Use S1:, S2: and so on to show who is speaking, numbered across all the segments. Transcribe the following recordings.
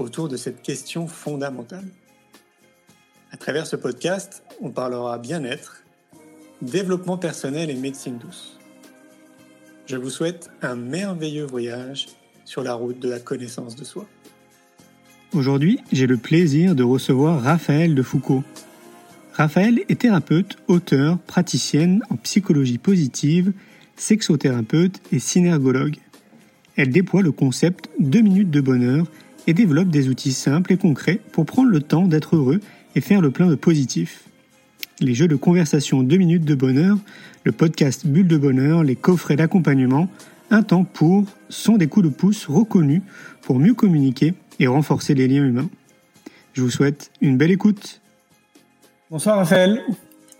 S1: autour de cette question fondamentale. À travers ce podcast, on parlera bien-être, développement personnel et médecine douce. Je vous souhaite un merveilleux voyage sur la route de la connaissance de soi. Aujourd'hui, j'ai le plaisir de recevoir Raphaël de Foucault. Raphaël est thérapeute, auteur, praticienne en psychologie positive, sexothérapeute et synergologue. Elle déploie le concept 2 minutes de bonheur et développe des outils simples et concrets pour prendre le temps d'être heureux et faire le plein de positif. Les jeux de conversation 2 minutes de bonheur, le podcast Bulle de bonheur, les coffrets d'accompagnement, un temps pour sont des coups de pouce reconnus pour mieux communiquer et renforcer les liens humains. Je vous souhaite une belle écoute. Bonsoir Raphaël.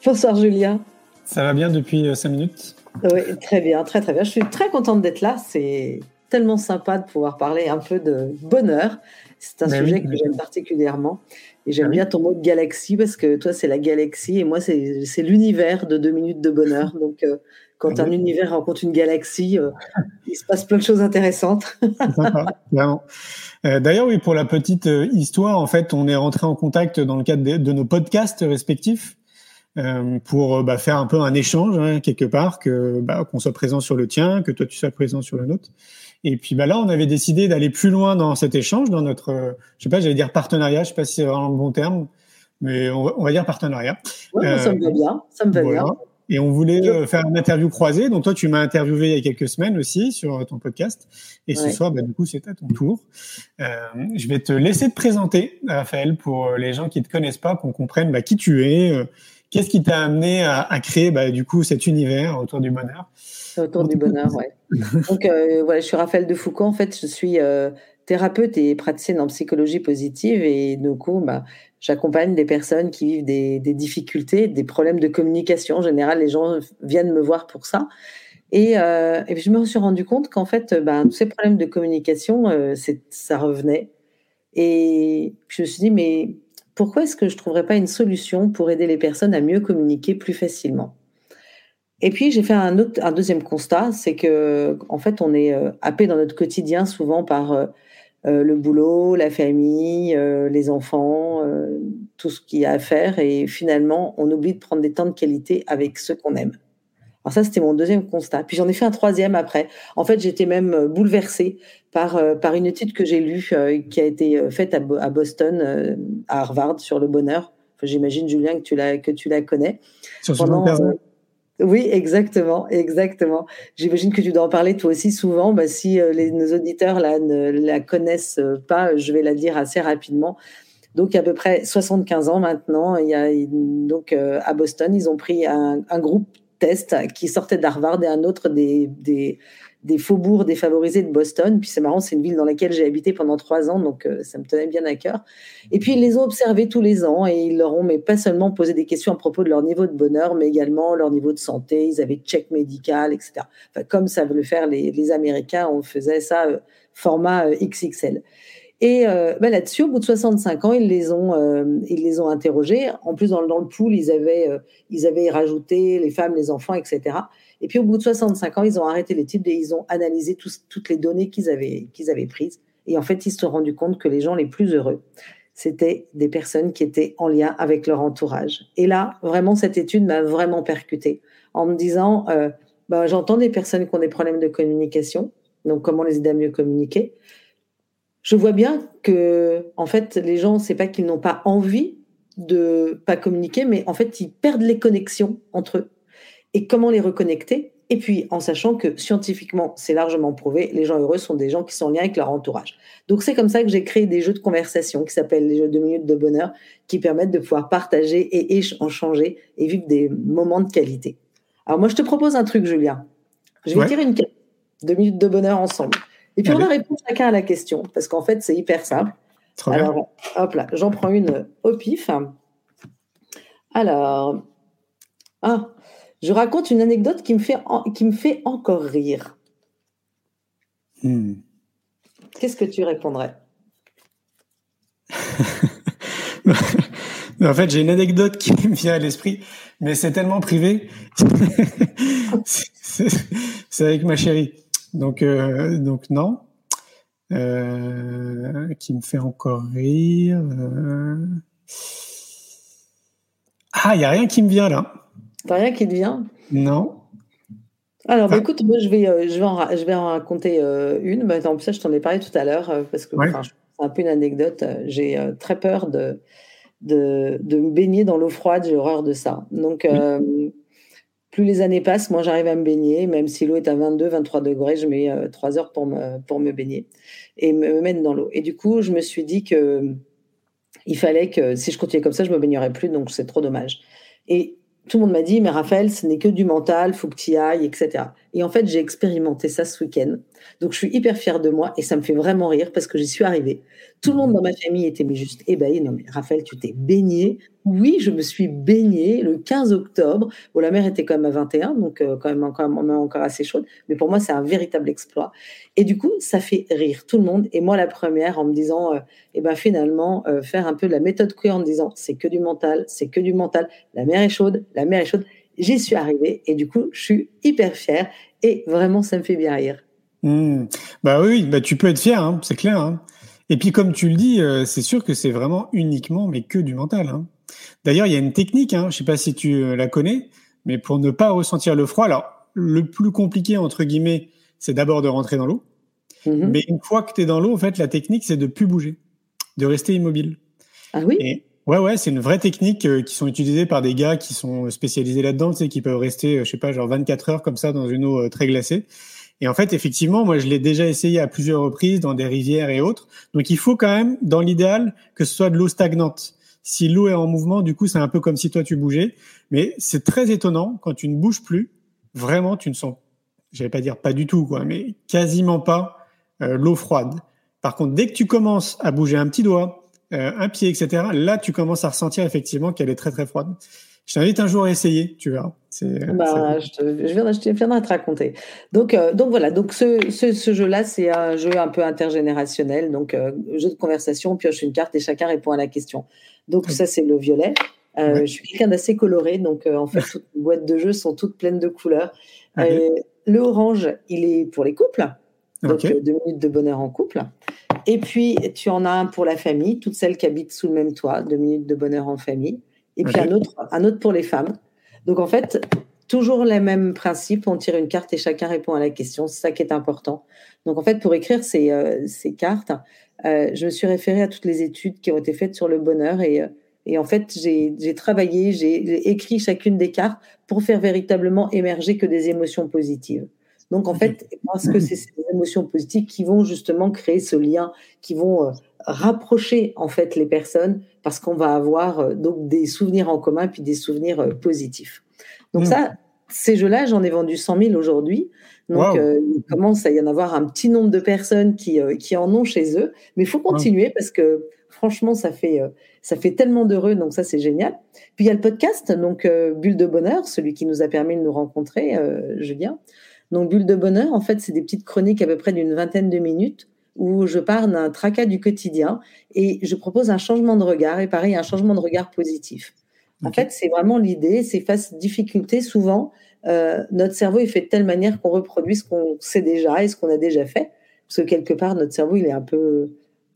S2: Bonsoir Julien.
S1: Ça va bien depuis 5 euh, minutes?
S2: Oui, très bien, très très bien. Je suis très contente d'être là. C'est tellement sympa de pouvoir parler un peu de bonheur. C'est un ben sujet que j'aime particulièrement. Et j'aime ah bien ton mot de galaxie parce que toi, c'est la galaxie et moi, c'est l'univers de deux minutes de bonheur. Donc, euh, quand ah un univers rencontre une galaxie, euh, il se passe plein de choses intéressantes.
S1: Euh, d'ailleurs, oui, pour la petite histoire, en fait, on est rentré en contact dans le cadre de, nos podcasts respectifs pour bah, faire un peu un échange hein, quelque part, que bah, qu'on soit présent sur le tien, que toi tu sois présent sur le nôtre. Et puis bah là, on avait décidé d'aller plus loin dans cet échange, dans notre, euh, je sais pas, j'allais dire partenariat, je sais pas si c'est vraiment le bon terme, mais on va, dire partenariat.
S2: Oui, ça me va bien, ça me va bien.
S1: Et on voulait euh, faire une interview croisée. Donc toi, tu m'as interviewé il y a quelques semaines aussi sur ton podcast. Et ce soir, bah, du coup, c'est à ton tour. Euh, je vais te laisser te présenter, Raphaël, pour les gens qui te connaissent pas, qu'on comprenne bah, qui tu es, euh, qu'est-ce qui t'a amené à, à créer bah, du coup cet univers autour du bonheur?
S2: Autour du bonheur, ouais. Donc, euh, voilà, je suis Raphaël de Foucault. En fait, je suis euh, thérapeute et praticienne en psychologie positive. Et du coup, bah, j'accompagne des personnes qui vivent des, difficultés, des problèmes de communication. En général, les gens viennent me voir pour ça. Et, euh, et je me suis rendu compte qu'en fait, bah, tous ces problèmes de communication, ça revenait. Et je me suis dit, mais pourquoi est-ce que je ne trouverais pas une solution pour aider les personnes à mieux communiquer plus facilement? Et puis j'ai fait un, autre, deuxième constat, c'est que en fait on est euh, happé dans notre quotidien souvent par euh, euh, le boulot, la famille, les enfants, tout ce qu'il y a à faire, et finalement on oublie de prendre des temps de qualité avec ceux qu'on aime. Alors ça c'était mon deuxième constat. Puis j'en ai fait un troisième après. En fait j'étais même bouleversée par par une étude que j'ai lue qui a été faite à, Boston, à Harvard sur le bonheur. J'imagine Julien que tu la que tu la connais.
S1: Sur
S2: Pendant, oui, exactement, exactement. J'imagine que tu dois en parler toi aussi souvent. Bah, si euh, les, nos auditeurs là, ne la connaissent euh, pas, je vais la dire assez rapidement. Donc, il y a à peu près 75 ans maintenant, il y a, donc, euh, à Boston, ils ont pris un, un groupe qui sortait d'Harvard et un autre des, des, des faubourgs défavorisés de Boston. Puis c'est marrant, c'est une ville dans laquelle j'ai habité pendant trois ans, donc euh, ça me tenait bien à cœur. Et puis ils les ont observés tous les ans et ils leur ont, mais pas seulement posé des questions à propos de leur niveau de bonheur, mais également leur niveau de santé. Ils avaient check médical, etc. Enfin, comme savent le faire les, les Américains, on faisait ça euh, format euh, XXL. Et ben là-dessus, au bout de 65 ans, ils les ont, ils les ont interrogés. En plus, dans, le pool, ils avaient, ils avaient rajouté les femmes, les enfants, etc. Et puis au bout de 65 ans, ils ont arrêté l'étude et ils ont analysé toutes les données qu'ils avaient, qu'ils avaient prises. Et en fait, ils se sont rendus compte que les gens les plus heureux, c'était des personnes qui étaient en lien avec leur entourage. Et là, vraiment, cette étude m'a vraiment percuté en me disant, euh, bah, j'entends des personnes qui ont des problèmes de communication, donc comment les aider à mieux communiquer? Je vois bien que, en fait, les gens, c'est pas qu'ils n'ont pas envie de pas communiquer, mais en fait, ils perdent les connexions entre eux et comment les reconnecter? Et puis, en sachant que scientifiquement, c'est largement prouvé, les gens heureux sont des gens qui sont en lien avec leur entourage. Donc, c'est comme ça que j'ai créé des jeux de conversation qui s'appellent les jeux de minutes de bonheur, qui permettent de pouvoir partager et échanger et vivre des moments de qualité. Alors, moi, je te propose un truc, Julien. Je vais tirer une de minutes de bonheur ensemble. Et puis, on va répondre chacun à la question, parce qu'en fait, c'est hyper simple.
S1: Bien.
S2: Alors, hop là, j'en prends une au pif. Alors, ah, je raconte une anecdote qui me fait, en- qui me fait encore rire.
S1: Hmm.
S2: Qu'est-ce que tu répondrais?
S1: En fait, j'ai une anecdote qui me vient à l'esprit, mais c'est tellement privé. c'est avec ma chérie. Donc, euh, donc non. Euh, qui me fait encore rire. euh. Ah, il n'y a rien qui me vient là.
S2: T'as rien qui te vient?
S1: Non.
S2: Alors, bah,
S1: Ah.
S2: écoute, moi, je vais, euh, je vais, en, je vais en raconter euh, une. Bah, en plus, ça, je t'en ai parlé tout à l'heure, euh, parce que
S1: Ouais.
S2: enfin, je- c'est un peu une anecdote. J'ai très peur de, de, de me baigner dans l'eau froide. J'ai horreur de ça. Donc, plus les années passent, moi, j'arrive à me baigner. Même si l'eau est à 22, 23 degrés, je mets euh, 3 heures pour me, baigner et me, me mettre dans l'eau. Et du coup, je me suis dit que il fallait que si je continuais comme ça, je me baignerais plus. Donc, c'est trop dommage. Et tout le monde m'a dit, mais Raphaël, ce n'est que du mental, faut que tu ailles, etc. Et en fait, j'ai expérimenté ça ce week-end. Donc, je suis hyper fière de moi et ça me fait vraiment rire parce que j'y suis arrivée. Tout le monde dans ma famille était juste ébahi. Non, mais Raphaël, tu t'es baigné. Oui, je me suis baignée le 15 octobre. Bon, la mer était quand même à 21, donc euh, quand, même encore assez chaude. Mais pour moi, c'est un véritable exploit. Et du coup, ça fait rire tout le monde. Et moi, la première, en me disant, euh, eh ben finalement, euh, faire un peu la méthode queer en me disant, c'est que du mental, c'est que du mental. La mer est chaude, la mer est chaude. J'y suis arrivée et du coup, je suis hyper fière et vraiment, ça me fait bien rire.
S1: Hmm. Bah oui, bah tu peux être fier, hein, c'est clair. hein. Et puis comme tu le dis, euh, c'est sûr que c'est vraiment uniquement, mais que du mental. hein. D'ailleurs, il y a une technique, je sais pas si tu euh, la connais, mais pour ne pas ressentir le froid. Alors, le plus compliqué entre guillemets, c'est d'abord de rentrer dans l'eau.
S2: Mhm.
S1: Mais une fois que tu es dans l'eau, en fait, la technique, c'est de plus bouger, de rester immobile.
S2: Ah oui?
S1: Et ouais, ouais, c'est une vraie technique euh, qui sont utilisées par des gars qui sont spécialisés là-dedans, tu sais, qui peuvent rester, euh, je sais pas, genre 24 heures comme ça dans une eau euh, très glacée. Et en fait, effectivement, moi, je l'ai déjà essayé à plusieurs reprises dans des rivières et autres. Donc, il faut quand même, dans l'idéal, que ce soit de l'eau stagnante. Si l'eau est en mouvement, du coup, c'est un peu comme si toi tu bougeais. Mais c'est très étonnant quand tu ne bouges plus. Vraiment, tu ne sens, j'allais pas dire pas du tout, quoi, mais quasiment pas euh, l'eau froide. Par contre, dès que tu commences à bouger un petit doigt, euh, un pied, etc., là, tu commences à ressentir effectivement qu'elle est très très froide. Je t'invite un jour à essayer, tu verras. C'est,
S2: Bah, je, te, je, viendrai, je te viendrai te raconter. Donc, euh, donc voilà, donc ce, ce, ce jeu-là, c'est un jeu un peu intergénérationnel. Donc, euh, jeu de conversation, on pioche une carte et chacun répond à la question. Donc, ça, c'est le violet. Euh,
S1: Ouais.
S2: Je suis quelqu'un d'assez coloré, donc euh, en fait, toutes les boîtes de jeux sont toutes pleines de couleurs.
S1: Ok.
S2: Euh, le orange, il est pour les couples, donc
S1: Ok.
S2: euh, deux minutes de bonheur en couple. Et puis, tu en as un pour la famille, toutes celles qui habitent sous le même toit, deux minutes de bonheur en famille. Et puis un autre, un autre pour les femmes. Donc en fait, toujours le même principe, on tire une carte et chacun répond à la question, c'est ça qui est important. Donc en fait, pour écrire ces, euh, ces cartes, euh, je me suis référée à toutes les études qui ont été faites sur le bonheur et, euh, et en fait, j'ai travaillé, j'ai écrit chacune des cartes pour faire véritablement émerger que des émotions positives. Donc en fait, parce que c'est ces émotions positives qui vont justement créer ce lien, qui vont euh, rapprocher en fait les personnes parce qu'on va avoir euh, donc des souvenirs en commun puis des souvenirs euh, positifs. Donc
S1: Mm.
S2: ça, ces jeux-là, j'en ai vendu 100 000 aujourd'hui. Donc
S1: Wow.
S2: euh, il commence à y en avoir un petit nombre de personnes qui, euh, qui en ont chez eux. Mais il faut continuer parce que franchement, ça fait, euh, ça fait tellement d'heureux. Donc ça, c'est génial. Puis il y a le podcast, donc Bulle de Bonheur, celui qui nous a permis de nous rencontrer, Julien. Donc Bulle de Bonheur, en fait, c'est des petites chroniques à peu près d'une vingtaine de minutes où je parle d'un tracas du quotidien et je propose un changement de regard et pareil, un changement de regard positif. En fait, c'est vraiment l'idée, c'est face difficulté, souvent, euh, notre cerveau est fait de telle manière qu'on reproduit ce qu'on sait déjà et ce qu'on a déjà fait. Parce que quelque part, notre cerveau, il est un peu,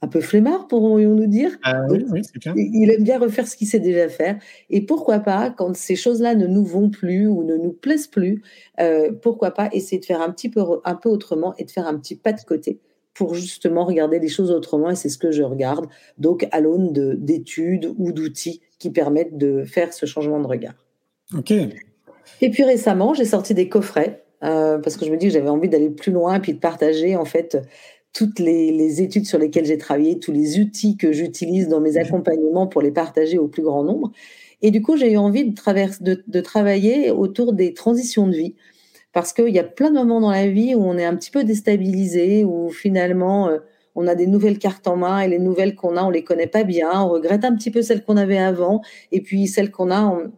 S2: un peu flemmard, pourrions-nous dire.
S1: Ah oui, oui.
S2: Il aime bien refaire ce qu'il sait déjà faire. Et pourquoi pas, quand ces choses-là ne nous vont plus ou ne nous plaisent plus, euh, pourquoi pas essayer de faire un petit peu, un peu autrement et de faire un petit pas de côté pour justement regarder les choses autrement. Et c'est ce que je regarde, donc à l'aune de- d'études ou d'outils qui permettent de faire ce changement de regard.
S1: Ok.
S2: Et puis récemment, j'ai sorti des coffrets euh, parce que je me dis que j'avais envie d'aller plus loin et puis de partager en fait toutes les, les études sur lesquelles j'ai travaillé, tous les outils que j'utilise dans mes accompagnements pour les partager au plus grand nombre. Et du coup, j'ai eu envie de, traverse, de, de travailler autour des transitions de vie parce qu'il y a plein de moments dans la vie où on est un petit peu déstabilisé, où finalement euh, on a des nouvelles cartes en main et les nouvelles qu'on a, on les connaît pas bien, on regrette un petit peu celles qu'on avait avant et puis celles qu'on a, on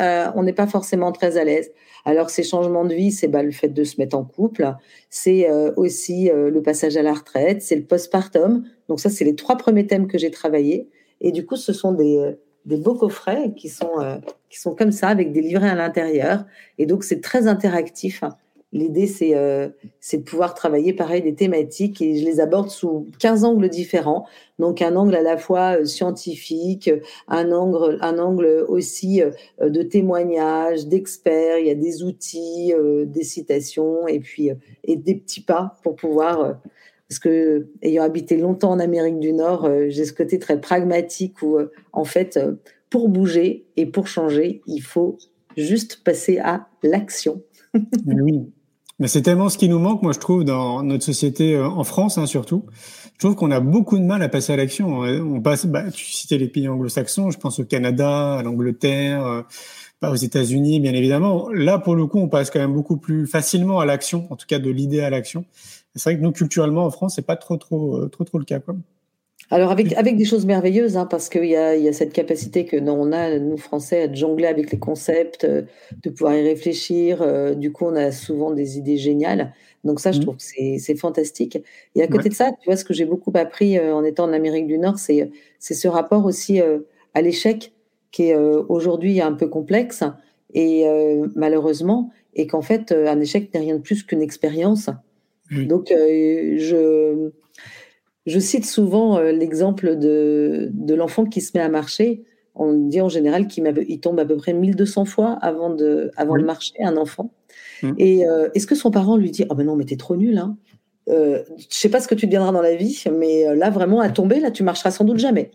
S2: euh, n'est pas forcément très à l'aise. Alors ces changements de vie, c'est bah, le fait de se mettre en couple, c'est euh, aussi euh, le passage à la retraite, c'est le postpartum. Donc ça, c'est les trois premiers thèmes que j'ai travaillés. Et du coup, ce sont des, des beaux coffrets qui sont, qui sont comme ça, avec des livrets à l'intérieur. Et donc c'est très interactif. L'idée, c'est euh, de pouvoir travailler pareil des thématiques et je les aborde sous 15 angles différents. Donc un angle à la fois euh, scientifique, un angle, un angle aussi euh, de témoignages, d'experts. Il y a des outils, des citations et puis et des petits pas pour pouvoir. parce que ayant habité longtemps en Amérique du Nord, j'ai ce côté très pragmatique où en fait, pour bouger et pour changer, il faut juste passer à l'action.
S1: oui, mais c'est tellement ce qui nous manque, moi je trouve, dans notre société euh, en France hein, surtout. Je trouve qu'on a beaucoup de mal à passer à l'action. On passe, bah, tu citais les pays anglo-saxons, je pense au Canada, à l'Angleterre, euh, aux États-Unis, bien évidemment. Là, pour le coup, on passe quand même beaucoup plus facilement à l'action, en tout cas de l'idée à l'action. C'est vrai que nous, culturellement, en France, c'est pas trop, trop, euh, trop, trop le cas. Quoi.
S2: Alors avec, avec des choses merveilleuses, hein, parce qu'il y a, y a cette capacité que non, on a, nous Français, à jongler avec les concepts, euh, de pouvoir y réfléchir. Euh, du coup, on a souvent des idées géniales. Donc ça, je mmh. trouve que c'est fantastique. Et à côté de ça, tu vois, ce que j'ai beaucoup appris euh, en étant en Amérique du Nord, c'est ce rapport aussi à l'échec qui est aujourd'hui un peu complexe et malheureusement, et qu'en fait, un échec n'est rien de plus qu'une expérience. Donc, je je cite souvent euh, l'exemple de, de l'enfant qui se met à marcher. On dit en général qu'il il tombe à peu près 1200 fois avant de, avant de marcher, un enfant. Mmh. Et euh, est-ce que son parent lui dit Ah oh ben non, mais t'es trop nul, hein euh, Je sais pas ce que tu deviendras dans la vie, mais euh, là, vraiment, à tomber, là, tu marcheras sans doute jamais.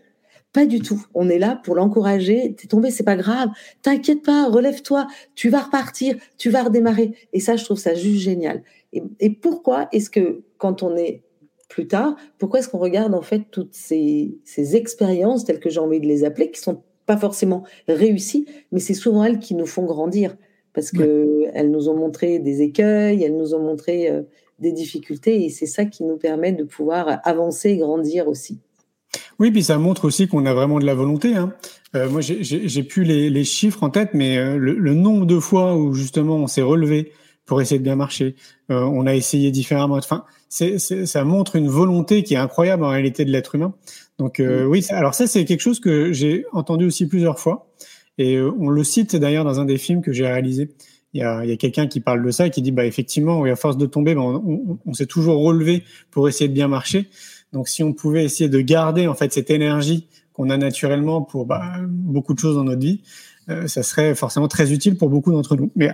S2: Pas du tout. On est là pour l'encourager. T'es tombé, c'est pas grave. T'inquiète pas, relève-toi. Tu vas repartir, tu vas redémarrer. Et ça, je trouve ça juste génial. Et, et pourquoi est-ce que quand on est plus tard, pourquoi est-ce qu'on regarde en fait toutes ces, expériences telles que j'ai envie de les appeler, qui sont pas forcément réussies, mais c'est souvent elles qui nous font grandir parce que elles nous ont montré des écueils, elles nous ont montré euh, des difficultés et c'est ça qui nous permet de pouvoir avancer et grandir aussi.
S1: Oui, puis ça montre aussi qu'on a vraiment de la volonté. Hein. Euh, moi, j'ai plus les, chiffres en tête, mais euh, le, nombre de fois où justement on s'est relevé pour essayer de bien marcher, on a essayé différemment. Enfin, c'est, ça montre une volonté qui est incroyable en réalité de l'être humain. Donc euh, oui, alors ça c'est quelque chose que j'ai entendu aussi plusieurs fois et euh, on le cite d'ailleurs dans un des films que j'ai réalisé. Il y a, il y a quelqu'un qui parle de ça et qui dit bah effectivement, oui, à force de tomber, bah, on, on, s'est toujours relevé pour essayer de bien marcher. Donc si on pouvait essayer de garder en fait cette énergie qu'on a naturellement pour bah, beaucoup de choses dans notre vie, euh, ça serait forcément très utile pour beaucoup d'entre nous. Mais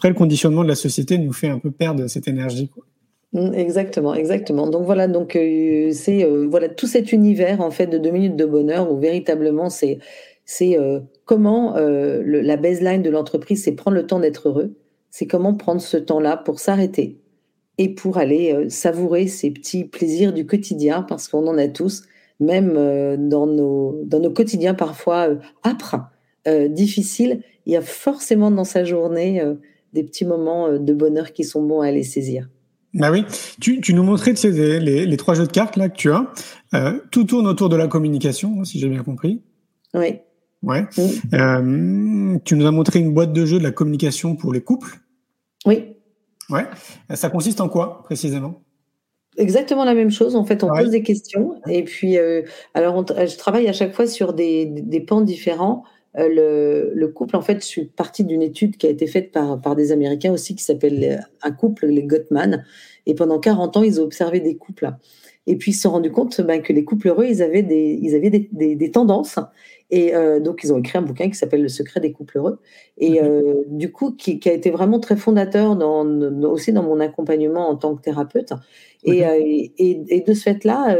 S1: après, le conditionnement de la société nous fait un peu perdre cette énergie. Quoi.
S2: Mmh, exactement, exactement. Donc voilà, donc euh, c'est euh, voilà tout cet univers en fait de deux minutes de bonheur où véritablement c'est c'est euh, comment la baseline de l'entreprise, c'est prendre le temps d'être heureux. C'est comment prendre ce temps-là pour s'arrêter et pour aller savourer ces petits plaisirs du quotidien parce qu'on en a tous, même dans nos dans nos quotidiens parfois âpres, difficiles. Il y a forcément dans sa journée des petits moments de bonheur qui sont bons à aller saisir.
S1: Bah oui, tu, tu nous montrais les, les, trois jeux de cartes là que tu as. Euh, tout tourne autour de la communication, si j'ai bien compris.
S2: Oui.
S1: Ouais. Euh, tu nous as montré une boîte de jeux de la communication pour les couples.
S2: Oui.
S1: Ouais. Ça consiste en quoi précisément?
S2: Exactement la même chose. En fait, on pose des questions et puis, euh, alors, je travaille à chaque fois sur des, des pans différents. Euh, le, le, couple, en fait, je suis partie d'une étude qui a été faite par, par des Américains aussi, qui s'appelle euh, un couple, les Gottman. Et pendant 40 ans, ils ont observé des couples. Et puis, ils se sont rendus compte ben, que les couples heureux, ils avaient des, ils avaient des, des, des tendances. Et euh, donc, ils ont écrit un bouquin qui s'appelle Le secret des couples heureux. Et euh, du coup, qui, qui, a été vraiment très fondateur dans, aussi dans mon accompagnement en tant que thérapeute. Et, et, et, de ce fait-là,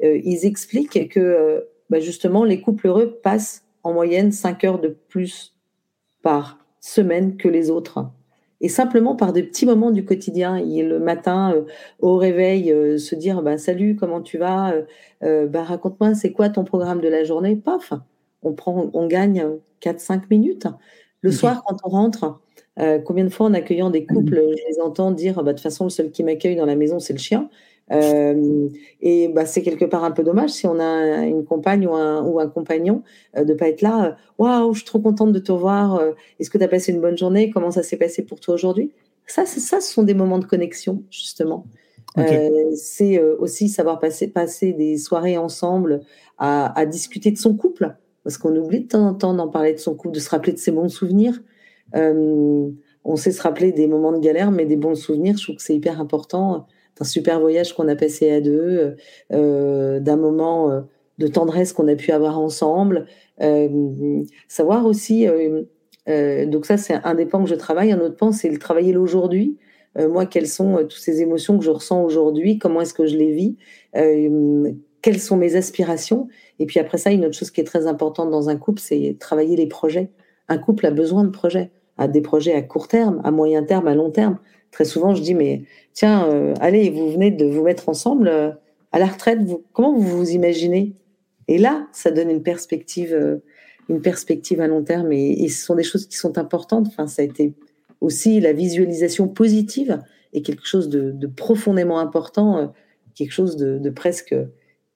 S2: ils expliquent que ben, justement, les couples heureux passent en moyenne 5 heures de plus par semaine que les autres. Et simplement par des petits moments du quotidien. Et le matin, euh, au réveil, euh, se dire bah, Salut, comment tu vas euh, bah, Raconte-moi, c'est quoi ton programme de la journée? Paf on, prend, on gagne 4-5 minutes. Le soir, quand on rentre, combien de fois en accueillant des couples, je les entends dire bah, De toute façon, le seul qui m'accueille dans la maison, c'est le chien. Euh, et bah, c'est quelque part un peu dommage si on a une compagne ou un, ou un compagnon euh, de pas être là. Waouh, je suis trop contente de te voir. Est-ce que tu as passé une bonne journée Comment ça s'est passé pour toi aujourd'hui? Ça, ça, ce sont des moments de connexion justement. c'est aussi savoir passer, passer des soirées ensemble à, à discuter de son couple, parce qu'on oublie de temps en temps d'en parler de son couple, de se rappeler de ses bons souvenirs. Euh, on sait se rappeler des moments de galère, mais des bons souvenirs, je trouve que c'est hyper important. D'un super voyage qu'on a passé à deux, euh, d'un moment euh, de tendresse qu'on a pu avoir ensemble. Euh, savoir aussi, donc ça c'est un des pans que je travaille. Un autre pan, c'est le travailler l'aujourd'hui. moi, quelles sont toutes ces émotions que je ressens aujourd'hui? Comment est-ce que je les vis? Quelles sont mes aspirations? Et puis après ça, une autre chose qui est très importante dans un couple, c'est travailler les projets. Un couple a besoin de projets à des projets à court terme, à moyen terme, à long terme. Très souvent, je dis, mais tiens, euh, allez, vous venez de vous mettre ensemble euh, à la retraite, comment vous vous imaginez? Et là, ça donne une perspective, euh, une perspective à long terme. Et, ce sont des choses qui sont importantes. Enfin, ça a été aussi la visualisation positive est quelque chose de, profondément important, quelque chose de presque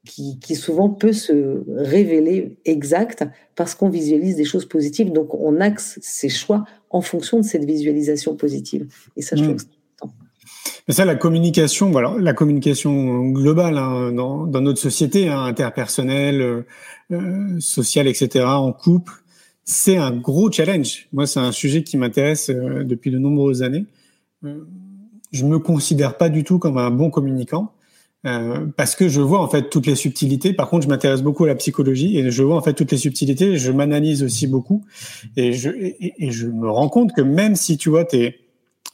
S2: qui, souvent peut se révéler exact parce qu'on visualise des choses positives. Donc, on axe ses choix en fonction de cette visualisation positive. Et ça, je trouve hmm. que c'est important.
S1: Mais ça, la communication, voilà, la communication globale hein, dans, notre société, hein, interpersonnelle, euh, euh, sociale, etc., en couple, c'est un gros challenge. Moi, c'est un sujet qui m'intéresse euh, depuis de nombreuses années. je me considère pas du tout comme un bon communicant. Euh, parce que je vois en fait toutes les subtilités. Par contre, je m'intéresse beaucoup à la psychologie et je vois en fait toutes les subtilités. Je m'analyse aussi beaucoup et je et, je me rends compte que même si tu vois, t'es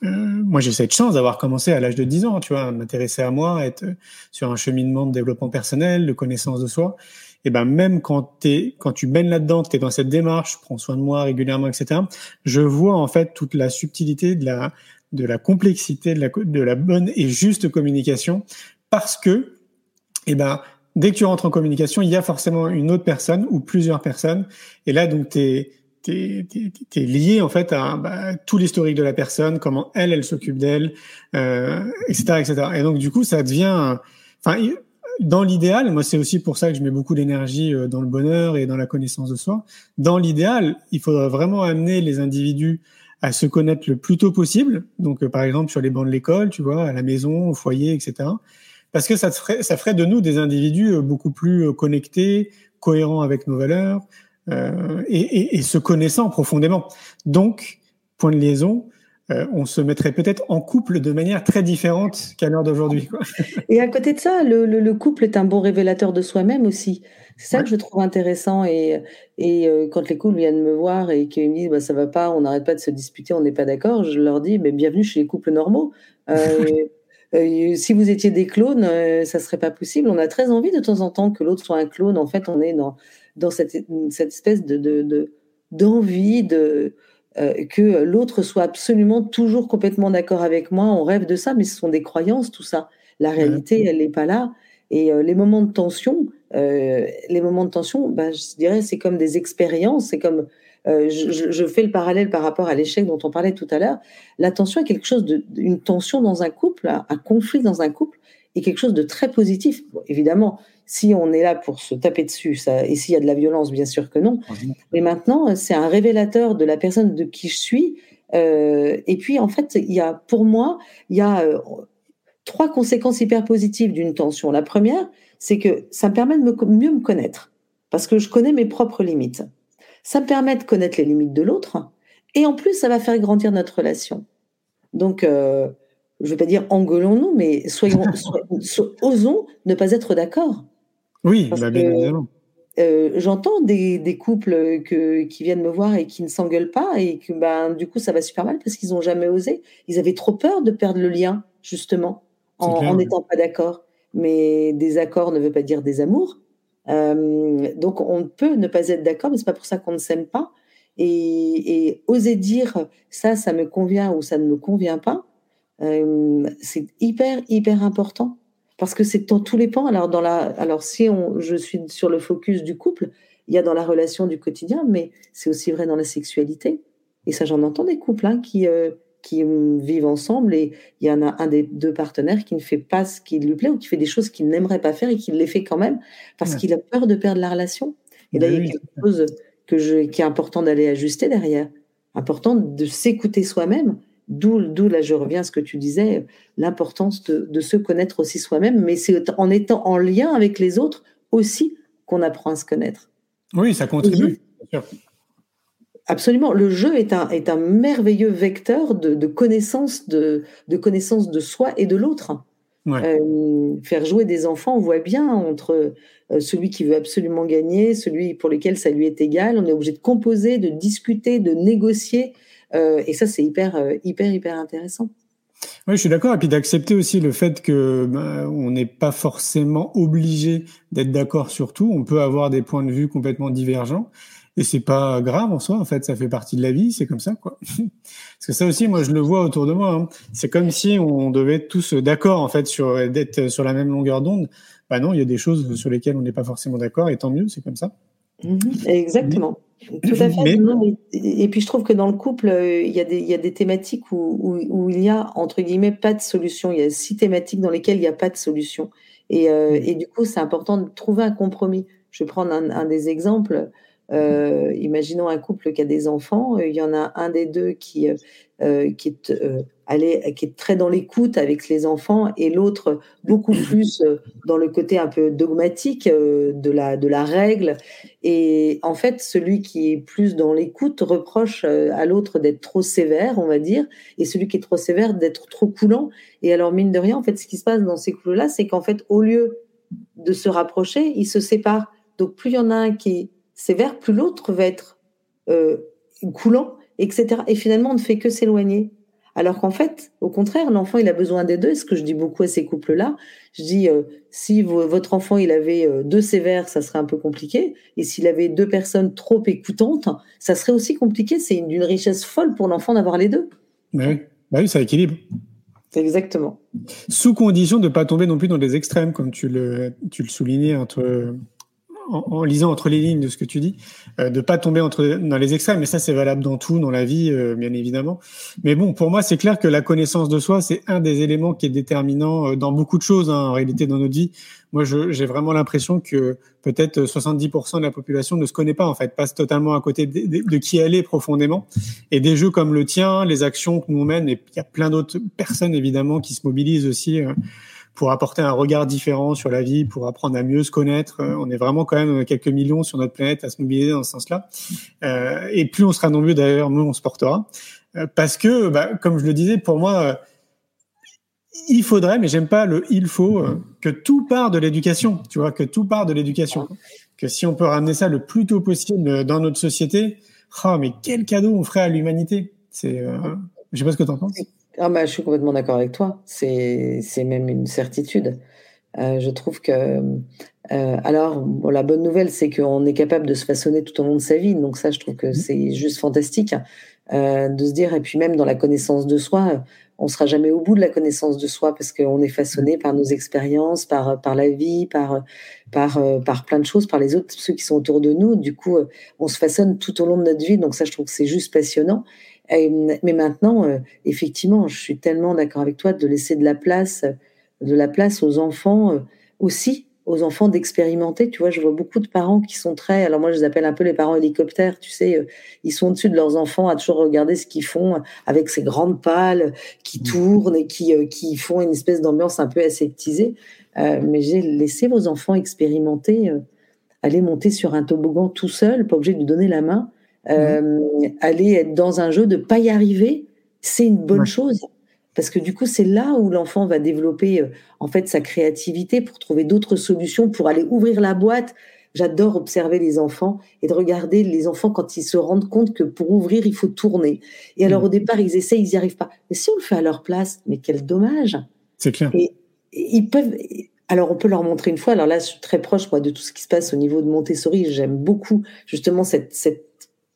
S1: euh, moi j'ai cette chance d'avoir commencé à l'âge de 10 ans, tu vois, à m'intéresser à moi, à être sur un cheminement de développement personnel, de connaissance de soi. Et ben même quand t'es quand tu baignes là-dedans, que t'es dans cette démarche, prends soin de moi régulièrement, etc. Je vois en fait toute la subtilité de la de la complexité de la, de la bonne et juste communication parce que, eh ben, dès que tu rentres en communication, il y a forcément une autre personne ou plusieurs personnes. Et là, donc, tu es, es, lié en fait à bah, tout l'historique de la personne, comment elle, elle s'occupe d'elle, euh, etc., etc. Et donc, du coup, ça devient, enfin, dans l'idéal, moi, c'est aussi pour ça que je mets beaucoup d'énergie euh, dans le bonheur et dans la connaissance de soi. Dans l'idéal, il faudra vraiment amener les individus à se connaître le plus tôt possible. Donc, euh, par exemple, sur les bancs de l'école, tu vois, à la maison, au foyer, etc parce que ça ferait, ça ferait de nous des individus euh, beaucoup plus euh, connectés, cohérents avec nos valeurs euh, et, et, et, se connaissant profondément. Donc, point de liaison, euh, on se mettrait peut-être en couple de manière très différente qu'à l'heure d'aujourd'hui.
S2: Et à côté de ça, le, le, le, couple est un bon révélateur de soi-même aussi. C'est ça que je trouve intéressant. Et, et quand les couples viennent me voir et qu'ils me disent bah, ça va pas, on n'arrête pas de se disputer, on n'est pas d'accord, je leur dis mais bienvenue chez les couples normaux. Euh, Euh, si vous étiez des clones, euh, ça serait pas possible. On a très envie de temps en temps que l'autre soit un clone. En fait, on est dans, dans cette, cette espèce de, de, d'envie de, euh, que l'autre soit absolument toujours complètement d'accord avec moi. On rêve de ça, mais ce sont des croyances, tout ça. La réalité, elle n'est pas là. Et les moments de tension, les moments de tension, bah, je dirais, c'est comme des expériences. C'est comme euh, je, fais le parallèle par rapport à l'échec dont on parlait tout à l'heure. La tension est quelque chose de, une tension dans un couple, un conflit dans un couple, est quelque chose de très positif. évidemment, si on est là pour se taper dessus, ça, et s'il y a de la violence, bien sûr que non. Mais maintenant, c'est un révélateur de la personne de qui je suis. Euh, et puis, en fait, il y a, pour moi, il y a euh, trois conséquences hyper positives d'une tension. La première, c'est que ça me permet de me, mieux me connaître, parce que je connais mes propres limites. Ça me permet de connaître les limites de l'autre. Et en plus, ça va faire grandir notre relation. Donc, euh, je ne vais pas dire engueulons-nous, mais soyons, osons ne pas être d'accord.
S1: Oui, bah, bien évidemment.
S2: Euh, j'entends des, des, couples que, qui viennent me voir et qui ne s'engueulent pas et que ben, du coup ça va super mal parce qu'ils n'ont jamais osé. Ils avaient trop peur de perdre le lien, justement, en n'étant pas d'accord. Mais des accords ne veut pas dire des amours. Euh, donc on peut ne pas être d'accord, mais c'est pas pour ça qu'on ne s'aime pas. Et, oser dire ça, ça me convient ou ça ne me convient pas, euh, c'est hyper hyper important parce que c'est dans tous les pans. Alors dans la, alors si on, je suis sur le focus du couple, il y a dans la relation du quotidien, mais c'est aussi vrai dans la sexualité. Et ça, j'en entends des couples hein, qui euh, qui vivent ensemble et il y en a un des deux partenaires qui ne fait pas ce qui lui plaît ou qui fait des choses qu'il n'aimerait pas faire et qui les fait quand même parce qu'il a peur de perdre la relation. Et là, il y a quelque chose que je, qui est important d'aller ajuster derrière. Important de s'écouter soi-même. D'où, d'où là, je reviens à ce que tu disais, l'importance de, de se connaître aussi soi-même, mais c'est en étant en lien avec les autres aussi qu'on apprend à se connaître.
S1: Oui, ça contribue.
S2: Absolument. Le jeu est un, est un merveilleux vecteur de, de connaissance de, de connaissance de soi et de l'autre. Euh, faire jouer des enfants, on voit bien entre euh, celui qui veut absolument gagner, celui pour lequel ça lui est égal. On est obligé de composer, de discuter, de négocier. Euh, et ça, c'est hyper, hyper, hyper intéressant.
S1: Oui, je suis d'accord. Et puis d'accepter aussi le fait que bah, on n'est pas forcément obligé d'être d'accord sur tout. On peut avoir des points de vue complètement divergents. Et c'est pas grave en soi, en fait, ça fait partie de la vie, c'est comme ça, quoi. Parce que ça aussi, moi, je le vois autour de moi. Hein. C'est comme si on devait être tous d'accord, en fait, sur d'être sur la même longueur d'onde. Bah non, il y a des choses sur lesquelles on n'est pas forcément d'accord, et tant mieux, c'est comme ça.
S2: Mm-hmm. exactement. Tout à fait. et puis je trouve que dans le couple, euh, il y a des, il y a des thématiques où, où, où, il y a, entre guillemets, pas de solution. Il y a six thématiques dans lesquelles il n'y a pas de solution. Et, euh, et du coup, c'est important de trouver un compromis. Je vais prendre un, un des exemples. Euh, imaginons un couple qui a des enfants, euh, il y en a un des deux qui, euh, qui, est, allé, qui est très dans l'écoute avec les enfants et l'autre beaucoup plus dans le côté un peu dogmatique de, la, de la règle. Et en fait, celui qui est plus dans l'écoute reproche à l'autre d'être trop sévère, on va dire, et celui qui est trop sévère d'être trop coulant. Et alors, mine de rien, en fait, ce qui se passe dans ces couples-là, c'est qu'en fait, au lieu de se rapprocher, ils se séparent. Donc, plus il y en a un qui sévère, plus l'autre va être euh, coulant, etc. Et finalement, on ne fait que s'éloigner. Alors qu'en fait, au contraire, l'enfant, il a besoin des deux. Et ce que je dis beaucoup à ces couples-là, je dis, euh, si votre enfant, il avait euh, deux sévères, ça serait un peu compliqué. Et s'il avait deux personnes trop écoutantes, ça serait aussi compliqué. C'est d'une richesse folle pour l'enfant d'avoir les deux.
S1: oui, bah oui ça équilibre.
S2: Exactement.
S1: Sous condition de ne pas tomber non plus dans des extrêmes, comme tu le, tu le soulignais entre en, lisant entre les lignes de ce que tu dis, euh, de pas tomber entre dans les extrêmes. Mais ça, c'est valable dans tout, dans la vie, euh, bien évidemment. Mais bon, pour moi, c'est clair que la connaissance de soi, c'est un des éléments qui est déterminant euh, dans beaucoup de choses, hein, en réalité, dans notre vie. Moi, j'ai vraiment l'impression que peut-être 70% de la population ne se connaît pas, en fait, passe totalement à côté de, qui elle est profondément. Et des jeux comme le tien, les actions que nous on mène, et il y a plein d'autres personnes, évidemment, qui se mobilisent aussi pour apporter un regard différent sur la vie, pour apprendre à mieux se connaître. Euh, on est vraiment quand même quelques millions sur notre planète à se mobiliser dans ce sens-là. Euh, et plus on sera nombreux d'ailleurs, mieux on se portera. Euh, parce que, bah, comme je le disais, pour moi, il faudrait, mais j'aime pas le il faut, que tout part de l'éducation. Tu vois, que tout part de l'éducation. Que si on peut ramener ça le plus tôt possible dans notre société, oh, mais quel cadeau on ferait à l'humanité. C'est, je sais pas ce que tu en penses.
S2: Ah bah, je suis complètement d'accord avec toi. C'est, c'est même une certitude. Euh, je trouve que. Euh, alors, la bonne nouvelle, c'est qu'on est capable de se façonner tout au long de sa vie. Donc, ça, je trouve que mmh. c'est juste fantastique euh, de se dire. Et puis, même dans la connaissance de soi, on sera jamais au bout de la connaissance de soi parce qu'on est façonné par nos expériences, par, par la vie, par, par, par plein de choses, par les autres, ceux qui sont autour de nous. Du coup, on se façonne tout au long de notre vie. Donc, ça, je trouve que c'est juste passionnant mais maintenant, euh, effectivement, je suis tellement d'accord avec toi de laisser de la place, de la place aux enfants euh, aussi, aux enfants d'expérimenter. Tu vois, je vois beaucoup de parents qui sont très, alors moi je les appelle un peu les parents hélicoptères. Tu sais, euh, ils sont au-dessus de leurs enfants à toujours regarder ce qu'ils font avec ces grandes pales qui mmh. tournent et qui qui font une espèce d'ambiance un peu aseptisée. mais j'ai laissé vos enfants expérimenter, aller monter sur un toboggan tout seul, pas obligé de lui donner la main euh, aller être dans un jeu, de pas y arriver, c'est une bonne chose. Parce que du coup, c'est là où l'enfant va développer euh, en fait sa créativité pour trouver d'autres solutions, pour aller ouvrir la boîte. J'adore observer les enfants et de regarder les enfants quand ils se rendent compte que pour ouvrir, il faut tourner. Et alors, mm. au départ, ils essaient, ils n'y arrivent pas. Mais si on le fait à leur place, mais quel dommage.
S1: C'est clair.
S2: Et, ils peuvent. Alors, on peut leur montrer une fois. Alors là, je suis très proche, moi, de tout ce qui se passe au niveau de Montessori. J'aime beaucoup, justement, cette, cette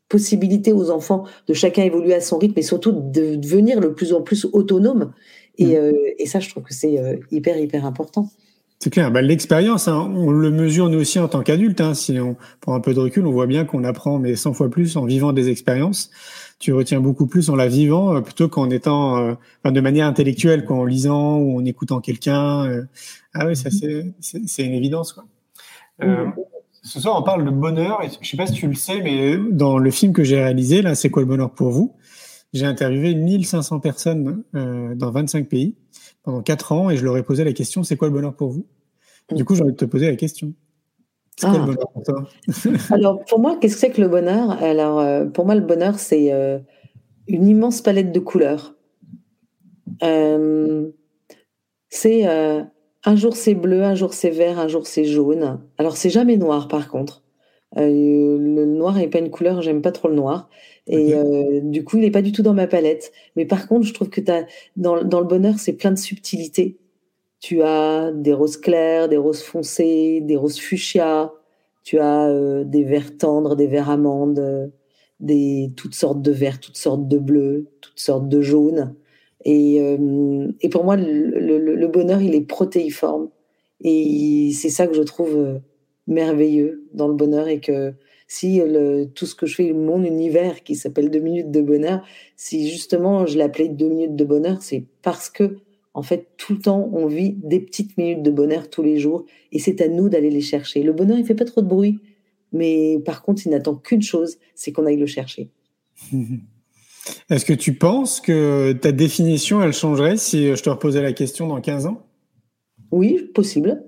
S2: possibilité aux enfants de chacun évoluer à son rythme et surtout de devenir le plus en plus autonome. Et, mm. euh, et ça, je trouve que c'est euh, hyper, hyper important.
S1: C'est clair. Bah, L'expérience, hein, on le mesure nous aussi en tant qu'adulte. Hein. Si on prend un peu de recul, on voit bien qu'on apprend mais 100 fois plus en vivant des expériences. Tu retiens beaucoup plus en la vivant euh, plutôt qu'en étant euh, enfin, de manière intellectuelle, quoi, en lisant ou en écoutant quelqu'un. Euh. Ah oui, ça c'est c'est une évidence. Quoi. Euh, ce soir, on parle de bonheur. Et je sais pas si tu le sais, mais dans le film que j'ai réalisé, là, c'est quoi le bonheur pour vous? J'ai interviewé 1500 personnes euh, dans 25 pays pendant 4 ans et je leur ai posé la question c'est quoi le bonheur pour vous? Du coup, j'ai envie de te poser la question. C'est quoi
S2: Ah.
S1: le bonheur pour toi?
S2: Alors, pour moi, qu'est-ce que c'est que le bonheur? Alors, euh, pour moi, le bonheur, c'est euh, une immense palette de couleurs. Euh, c'est euh, un jour c'est bleu, un jour c'est vert, un jour c'est jaune. Alors, c'est jamais noir, par contre. Euh, le noir n'est pas une couleur, j'aime pas trop le noir. Et euh, du coup, il n'est pas du tout dans ma palette. Mais par contre, je trouve que t'as, dans, dans le bonheur, c'est plein de subtilités. Tu as des roses clairs, des roses foncées, des roses fuchsia, tu as euh, des verts tendres, des verts amandes, des, toutes sortes de verts, toutes sortes de bleus, toutes sortes de jaunes. Et, euh, et pour moi, le, bonheur, il est protéiforme. Et c'est ça que je trouve euh, merveilleux dans le bonheur et que si tout ce que je fais, mon univers qui s'appelle deux minutes de bonheur, si justement je l'appelais deux minutes de bonheur, c'est parce que en fait tout le temps on vit des petites minutes de bonheur tous les jours et c'est à nous d'aller les chercher. Le bonheur il fait pas trop de bruit, mais par contre il n'attend qu'une chose, c'est qu'on aille le chercher.
S1: Est-ce que tu penses que ta définition, elle changerait si je te reposais la question dans 15 ans?
S2: Oui, possible.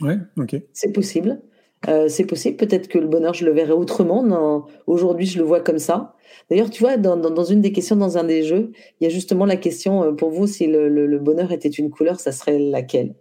S1: Ouais, ok.
S2: C'est possible. Euh, c'est possible. Peut-être que le bonheur, je le verrai autrement. Non, Aujourd'hui, je le vois comme ça. D'ailleurs, tu vois, dans, dans, dans une des questions, dans un des jeux, il y a justement la question euh, pour vous, si le, le, le bonheur était une couleur, ça serait laquelle?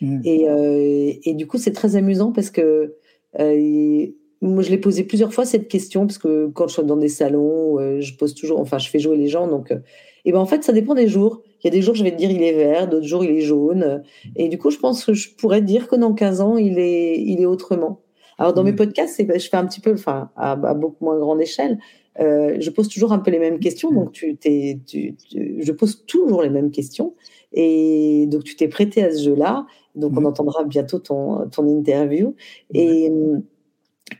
S1: Mm.
S2: et, euh, et du coup, c'est très amusant parce que euh, moi, je l'ai posé plusieurs fois cette question parce que quand je suis dans des salons, euh, je pose toujours, enfin, je fais jouer les gens. Donc, euh, et ben en fait, ça dépend des jours. Il y a des jours, je vais te dire, il est vert, d'autres jours, il est jaune. Et du coup, je pense que je pourrais te dire que dans 15 ans, il est, il est autrement. Alors, dans
S1: Mm.
S2: mes podcasts, c'est- je fais un petit peu, enfin, à, à beaucoup moins grande échelle. Euh, je pose toujours un peu les mêmes questions, donc tu t'es, tu, tu- je pose toujours les mêmes questions, et donc tu t'es prêté à ce jeu-là. Donc on
S1: Mhm.
S2: entendra bientôt ton, ton interview. Et,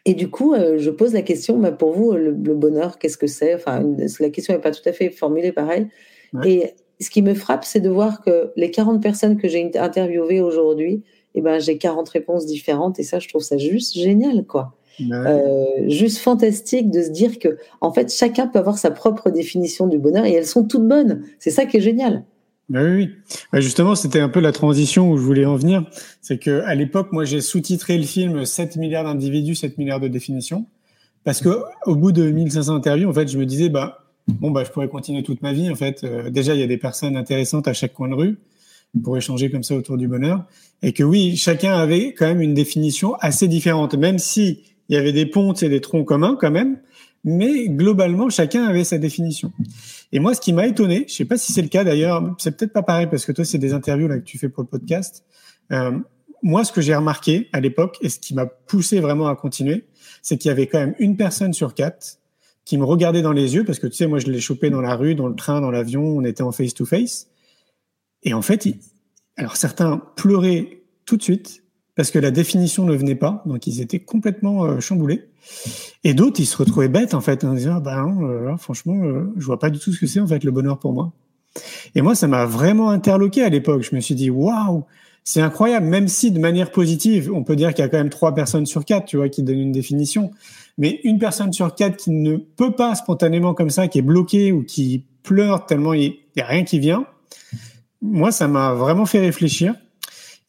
S2: et du coup, euh, je pose la question, bah, pour vous, le, le bonheur, qu'est-ce que c'est? Enfin, une- la question n'est pas tout à fait formulée pareil.
S1: Ouais.
S2: Et ce qui me frappe, c'est de voir que les 40 personnes que j'ai interviewées aujourd'hui, eh ben, j'ai 40 réponses différentes. Et ça, je trouve ça juste génial, quoi.
S1: Ouais.
S2: Euh, juste fantastique de se dire que, en fait, chacun peut avoir sa propre définition du bonheur et elles sont toutes bonnes. C'est ça qui est génial.
S1: Bah oui. Bah justement, c'était un peu la transition où je voulais en venir. C'est que à l'époque, moi, j'ai sous-titré le film 7 milliards d'individus, 7 milliards de définitions. Parce que au bout de 1500 interviews, en fait, je me disais, bah, bon, bah, je pourrais continuer toute ma vie. En fait, Euh, déjà, il y a des personnes intéressantes à chaque coin de rue pour échanger comme ça autour du bonheur. Et que oui, chacun avait quand même une définition assez différente, même si il y avait des pontes et des troncs communs quand même. Mais globalement, chacun avait sa définition. Et moi, ce qui m'a étonné, je sais pas si c'est le cas d'ailleurs, c'est peut-être pas pareil parce que toi, c'est des interviews là que tu fais pour le podcast. Euh, moi, ce que j'ai remarqué à l'époque et ce qui m'a poussé vraiment à continuer, c'est qu'il y avait quand même une personne sur quatre qui me regardait dans les yeux parce que tu sais, moi, je l'ai chopé dans la rue, dans le train, dans l'avion, on était en face to face. Et en fait, alors certains pleuraient tout de suite parce que la définition ne venait pas, donc ils étaient complètement euh, chamboulés. Et d'autres, ils se retrouvaient bêtes en fait, en disant ben non, euh, franchement, euh, je vois pas du tout ce que c'est en fait le bonheur pour moi. Et moi, ça m'a vraiment interloqué à l'époque. Je me suis dit waouh, c'est incroyable. Même si de manière positive, on peut dire qu'il y a quand même trois personnes sur quatre, tu vois, qui donnent une définition. Mais une personne sur quatre qui ne peut pas spontanément comme ça, qui est bloquée ou qui pleure tellement il y a rien qui vient. Moi, ça m'a vraiment fait réfléchir.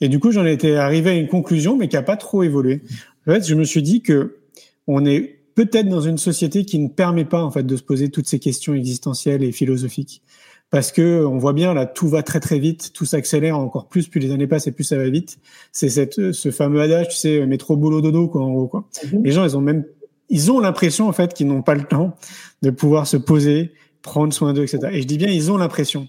S1: Et du coup, j'en étais arrivé à une conclusion, mais qui a pas trop évolué. En fait, je me suis dit que on est peut-être dans une société qui ne permet pas en fait de se poser toutes ces questions existentielles et philosophiques parce que on voit bien là tout va très très vite, tout s'accélère encore plus plus les années passent et plus ça va vite. C'est cette ce fameux adage, tu sais, métro boulot dodo quoi en gros quoi.
S2: Mhm.
S1: Les gens ils ont même ils ont l'impression en fait qu'ils n'ont pas le temps de pouvoir se poser, prendre soin d'eux, etc. Et je dis bien ils ont l'impression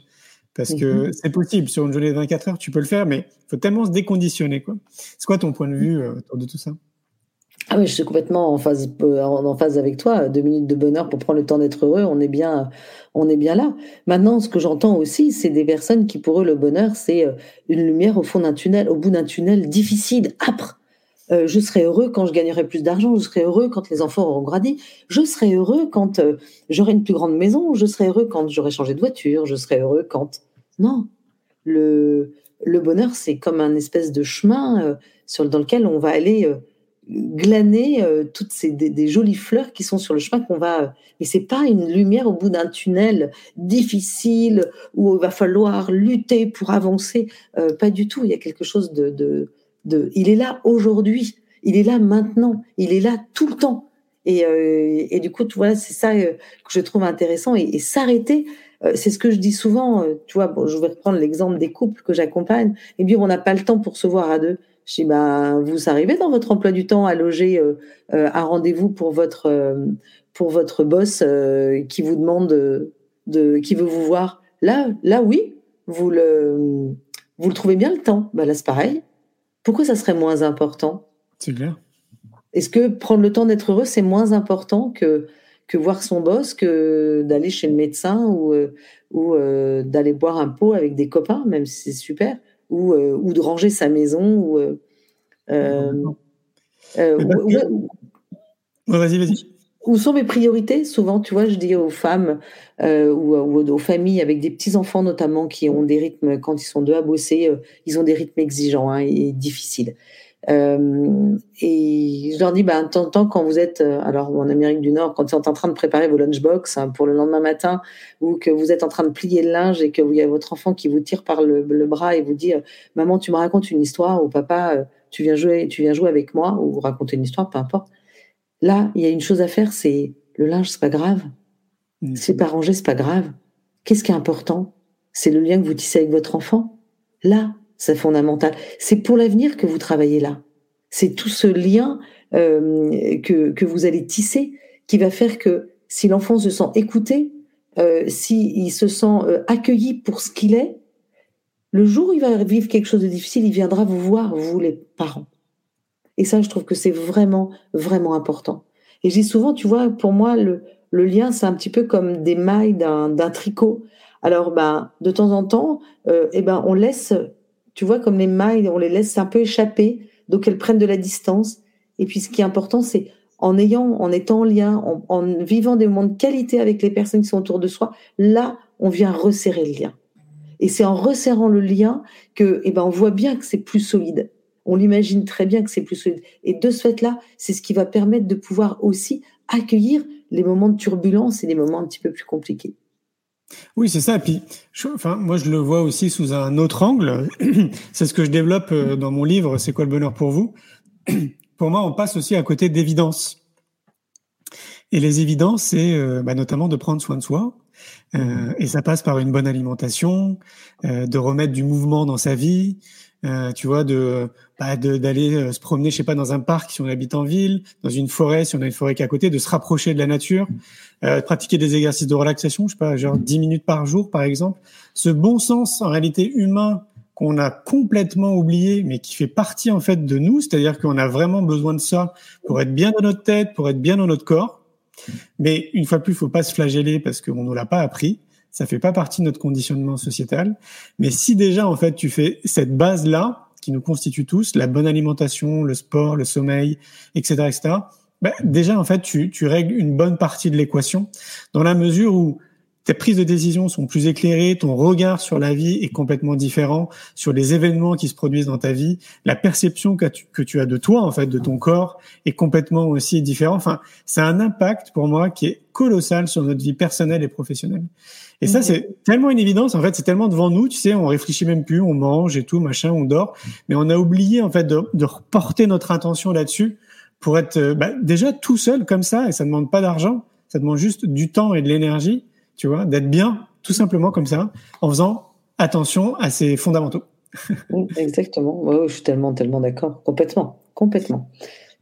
S1: parce que
S2: Mhm.
S1: c'est possible sur une journée de 24 heures tu peux le faire, mais il faut tellement se déconditionner quoi. C'est quoi ton point de vue euh, autour de tout ça?
S2: Ah oui, je suis complètement en phase, en phase avec toi. Deux minutes de bonheur pour prendre le temps d'être heureux, on est bien, on est bien là. Maintenant, ce que j'entends aussi, c'est des personnes qui, pour eux, le bonheur, c'est une lumière au fond d'un tunnel, au bout d'un tunnel difficile, âpre. Euh, je serai heureux quand je gagnerai plus d'argent, je serai heureux quand les enfants auront grandi, je serai heureux quand euh, j'aurai une plus grande maison, je serai heureux quand j'aurai changé de voiture, je serai heureux quand... Non, le, le bonheur, c'est comme un espèce de chemin euh, dans lequel on va aller glaner toutes ces des, jolies fleurs qui sont sur le chemin qu'on va mais c'est pas une lumière au bout d'un tunnel difficile où il va falloir lutter pour avancer pas du tout. Il y a quelque chose de, de il est là aujourd'hui, il est là maintenant, il est là tout le temps. Et, euh, et du coup, tu vois, c'est ça euh, que je trouve intéressant. Et, s'arrêter, euh, c'est ce que je dis souvent. tu vois, bon, je vais reprendre l'exemple des couples que j'accompagne. Et bien, on n'a pas le temps pour se voir à deux. Je dis, ben, vous arrivez dans votre emploi du temps à loger un rendez-vous pour votre pour votre boss qui vous demande de, qui veut vous voir. Là, là, oui, vous le vous le trouvez bien le temps. Ben là, c'est pareil pourquoi ça serait moins important?
S1: C'est clair.
S2: Est-ce que prendre le temps d'être heureux, c'est moins important que, que voir son boss, que d'aller chez le médecin ou, euh, ou euh, d'aller boire un pot avec des copains, même si c'est super, ou, euh, ou de ranger sa maison ou,
S1: vas-y, vas-y.
S2: Où sont mes priorités? Souvent, tu vois, je dis aux femmes euh, ou, aux familles avec des petits enfants notamment qui ont des rythmes quand ils sont deux à bosser, euh, ils ont des rythmes exigeants hein, et difficiles. Euh, et je leur dis, ben, tant, tant quand vous êtes, alors en Amérique du Nord, quand vous êtes en train de préparer vos lunchbox hein, pour le lendemain matin, ou que vous êtes en train de plier le linge et que vous y a votre enfant qui vous tire par le, le bras et vous dit, maman, tu me racontes une histoire, ou papa, tu viens jouer, tu viens jouer avec moi, ou raconter une histoire, peu importe Là, il y a une chose à faire, c'est le linge, c'est pas grave. Mm. C'est pas rangé, c'est pas grave. Qu'est-ce qui est important? C'est le lien que vous tissez avec votre enfant? Là, c'est fondamental. C'est pour l'avenir que vous travaillez là. C'est tout ce lien euh, que, que vous allez tisser qui va faire que si l'enfant se sent écouté, euh, s'il se sent euh, accueilli pour ce qu'il est, le jour où il va vivre quelque chose de difficile, il viendra vous voir, vous les parents. Et ça, je trouve que c'est vraiment, vraiment important. Et je dis souvent, tu vois, pour moi, le, lien, c'est un petit peu comme des mailles d'un tricot. Alors, ben, de temps en temps, euh, eh ben, on laisse, tu vois, comme les mailles, on les laisse un peu échapper, donc elles prennent de la distance. Et puis, ce qui est important, c'est en ayant, en étant en lien, en, en, vivant des moments de qualité avec les personnes qui sont autour de soi, là, on vient resserrer le lien. Et c'est en resserrant le lien que, eh ben, on voit bien que c'est plus solide on l'imagine très bien que c'est plus solide. Et de ce fait-là, c'est ce qui va permettre de pouvoir aussi accueillir les moments de turbulence et les moments un petit peu plus compliqués.
S1: Oui, c'est ça. Puis, enfin, moi, je le vois aussi sous un autre angle. c'est ce que je développe euh, dans mon livre. C'est quoi le bonheur pour vous? Pour moi, on passe aussi à côté d'évidence. Et les évidences, c'est euh, bah, notamment de prendre soin de soi. Euh, et ça passe par une bonne alimentation, de remettre du mouvement dans sa vie, euh, tu vois, de bah, d'aller euh, se promener, je sais pas, dans un parc si on habite en ville, dans une forêt si on a une forêt qui est à côté, de se rapprocher de la nature, euh, pratiquer des exercices de relaxation, je sais pas, genre 10 minutes par jour par exemple. Ce bon sens en réalité humain qu'on a complètement oublié, mais qui fait partie en fait de nous, c'est-à-dire qu'on a vraiment besoin de ça pour être bien dans notre tête, pour être bien dans notre corps. Mais une fois de plus, il faut pas se flageller parce qu'on nous l'a pas appris ça fait pas partie de notre conditionnement sociétal. Mais si déjà, en fait, tu fais cette base-là, qui nous constitue tous, la bonne alimentation, le sport, le sommeil, etc., etc., ben, déjà, en fait, tu, tu règles une bonne partie de l'équation dans la mesure où tes prises de décision sont plus éclairées, ton regard sur la vie est complètement différent, sur les événements qui se produisent dans ta vie, la perception que tu, que tu as de toi, en fait, de ton corps, est complètement aussi différent. Enfin, c'est un impact pour moi qui est colossal sur notre vie personnelle et professionnelle. Et ça, c'est tellement une évidence. En fait, c'est tellement devant nous, tu sais, on réfléchit même plus, on mange et tout, machin, on dort. Mais on a oublié, en fait, de, de reporter notre attention là-dessus pour être euh, bah, déjà tout seul comme ça. Et ça demande pas d'argent. Ça demande juste du temps et de l'énergie, tu vois, d'être bien, tout simplement comme ça, en faisant attention à ses fondamentaux.
S2: Exactement. Ouais, je suis tellement, tellement d'accord. Complètement. Complètement.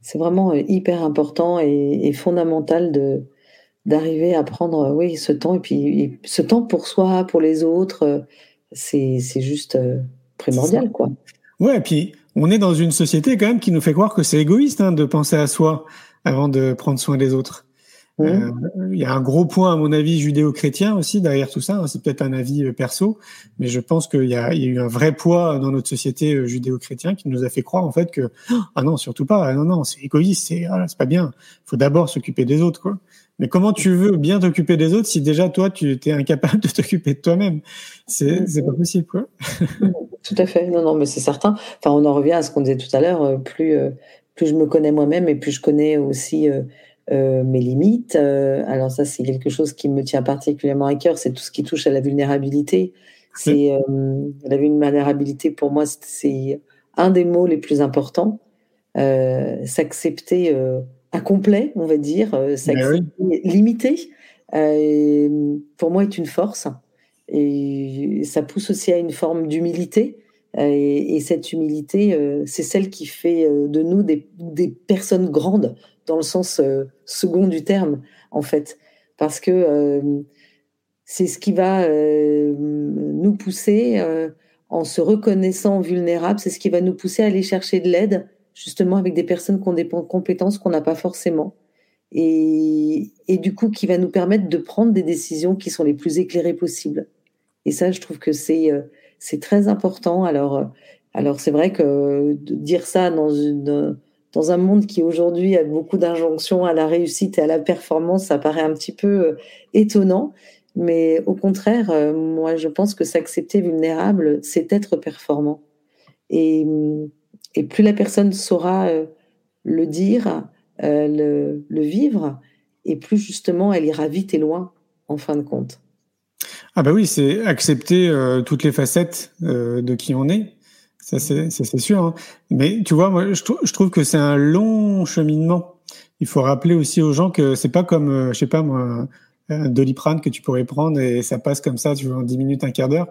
S2: C'est vraiment euh, hyper important et, et fondamental de, d'arriver à prendre oui ce temps et puis ce temps pour soi pour les autres c'est c'est juste euh, primordial quoi
S1: ouais et puis on est dans une société quand même qui nous fait croire que c'est égoïste hein, de penser à soi avant de prendre soin des autres. Mmh. Euh, il y a un gros point, à mon avis, judéo-chrétien aussi derrière tout ça. C'est peut-être un avis euh, perso, mais je pense qu'il y, a, eu un vrai poids dans notre société euh, judéo-chrétien qui nous a fait croire en fait que ah non, surtout pas, non non, c'est égoïste, c'est ah, c'est pas bien. Il faut d'abord s'occuper des autres, quoi. Mais comment tu veux bien t'occuper des autres si déjà toi tu es incapable de t'occuper de toi-même? C'est c'est pas possible, quoi.
S2: tout à fait. Non non, mais c'est certain. Enfin, on en revient à ce qu'on disait tout à l'heure. Plus plus je me connais moi-même et plus je connais aussi euh, mes limites. Euh, alors ça, c'est quelque chose qui me tient particulièrement à cœur, c'est tout ce qui touche à la vulnérabilité. C'est euh, la vulnérabilité pour moi, c'est un des mots les plus importants. s'accepter incomplet, on va dire, s'accepter limité. pour moi, est une force et ça pousse aussi à une forme d'humilité. Et, cette humilité, c'est celle qui fait de nous des, des personnes grandes dans le sens euh, second du terme, en fait, parce que euh, c'est ce qui va euh, nous pousser, en se reconnaissant vulnérable, c'est ce qui va nous pousser à aller chercher de l'aide, justement avec des personnes qui ont des compétences qu'on n'a pas forcément. Et, et, du coup, qui va nous permettre de prendre des décisions qui sont les plus éclairées possibles. Et ça, je trouve que c'est c'est très important. Alors, alors c'est vrai que dire ça dans une dans un monde qui aujourd'hui a beaucoup d'injonctions à la réussite et à la performance, ça paraît un petit peu euh, étonnant. Mais au contraire, euh, moi, je pense que s'accepter vulnérable, c'est être performant. Et, et, plus la personne saura euh, le dire, le, le, vivre, et plus justement elle ira vite et loin, en fin de compte.
S1: Ah bah oui, c'est accepter toutes les facettes de qui on est ça, c'est sûr. Hein. Mais tu vois, moi, je, trouve que c'est un long cheminement. Il faut rappeler aussi aux gens que c'est pas comme, euh, je sais pas moi, un doliprane que tu pourrais prendre et ça passe comme ça, tu vois, en 10 minutes, un quart d'heure.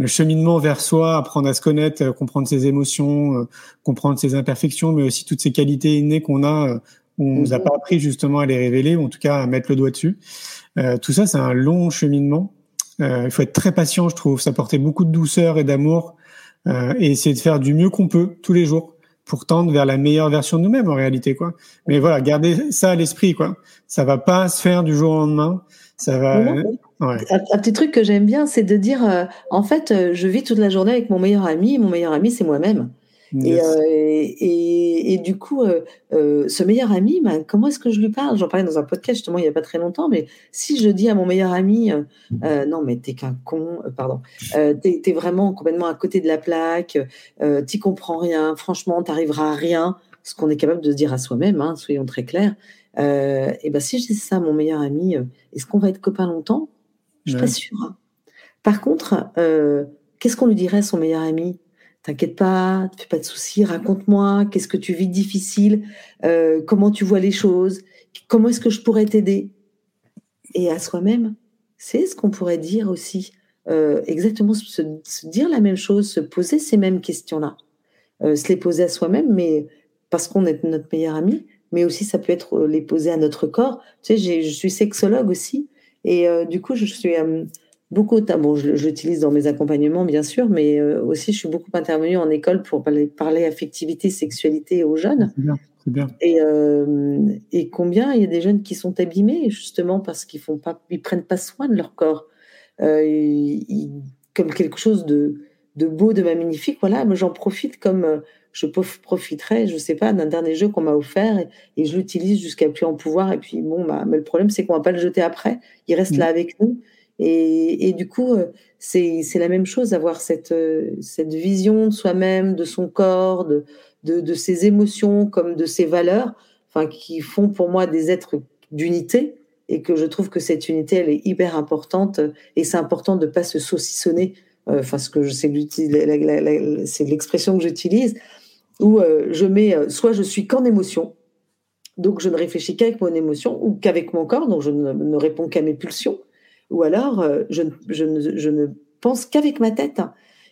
S1: Le cheminement vers soi, apprendre à se connaître, euh, comprendre ses émotions, euh, comprendre ses imperfections, mais aussi toutes ces qualités innées qu'on a, où on nous a pas appris justement à les révéler, ou en tout cas à mettre le doigt dessus. tout ça, c'est un long cheminement. il faut être très patient, je trouve. Ça portait beaucoup de douceur et d'amour euh, et essayer de faire du mieux qu'on peut tous les jours pour tendre vers la meilleure version de nous-mêmes en réalité quoi. Mais voilà, garder ça à l'esprit quoi. Ça va pas se faire du jour au lendemain. Ça va.
S2: Ouais. Un, petit truc que j'aime bien, c'est de dire euh, en fait, euh, je vis toute la journée avec mon meilleur ami. Et mon meilleur ami, c'est moi-même. Euh, et, et, du coup, euh, euh, ce meilleur ami, ben, comment est-ce que je lui parle? J'en parlais dans un podcast justement il n'y a pas très longtemps, mais si je dis à mon meilleur ami, non mais t'es qu'un con, pardon, t'es es vraiment complètement à côté de la plaque, t'y comprends rien, franchement, t'arriveras à rien, ce qu'on est capable de se dire à soi-même, hein, soyons très clairs. et ben si je dis ça à mon meilleur ami, est-ce qu'on va être copains longtemps? Je suis pas sûre. Par contre, qu'est-ce qu'on lui dirait à son meilleur ami? T'inquiète pas, ne fais pas de soucis, raconte-moi, qu'est-ce que tu vis de difficile, euh, comment tu vois les choses, comment est-ce que je pourrais t'aider? Et à soi-même, c'est ce qu'on pourrait dire aussi, euh, exactement se, dire la même chose, se poser ces mêmes questions-là, euh, se les poser à soi-même, mais parce qu'on est notre meilleur ami, mais aussi ça peut être les poser à notre corps. Tu sais, je suis sexologue aussi, et du coup, je suis beaucoup, bon, je, l'utilise dans mes accompagnements, bien sûr, mais euh, aussi, je suis beaucoup intervenue en école pour parler, parler affectivité, sexualité aux jeunes.
S1: C'est bien, c'est bien.
S2: Et, euh, et combien il y a des jeunes qui sont abîmés, justement, parce qu'ils font pas, ils prennent pas soin de leur corps. Euh, comme quelque chose de, de beau, de magnifique. Voilà, j'en profite comme je profiterai, je sais pas, d'un dernier jeu qu'on m'a offert et, je l'utilise jusqu'à plus en pouvoir. Et puis, bon, bah, mais le problème, c'est qu'on va pas le jeter après. Il reste là avec nous. Et, du coup, euh, c'est la même chose, avoir cette, euh, cette vision de soi-même, de son corps, de, de, ses émotions comme de ses valeurs, enfin, qui font pour moi des êtres d'unité et que je trouve que cette unité, elle est hyper importante et c'est important de ne pas se saucissonner. Euh, enfin, ce que c'est l'expression que j'utilise, où je mets soit je suis qu'en émotion, donc je ne réfléchis qu'avec mon émotion ou qu'avec mon corps, donc je ne réponds qu'à mes pulsions ou alors euh, je, ne, pense qu'avec ma tête.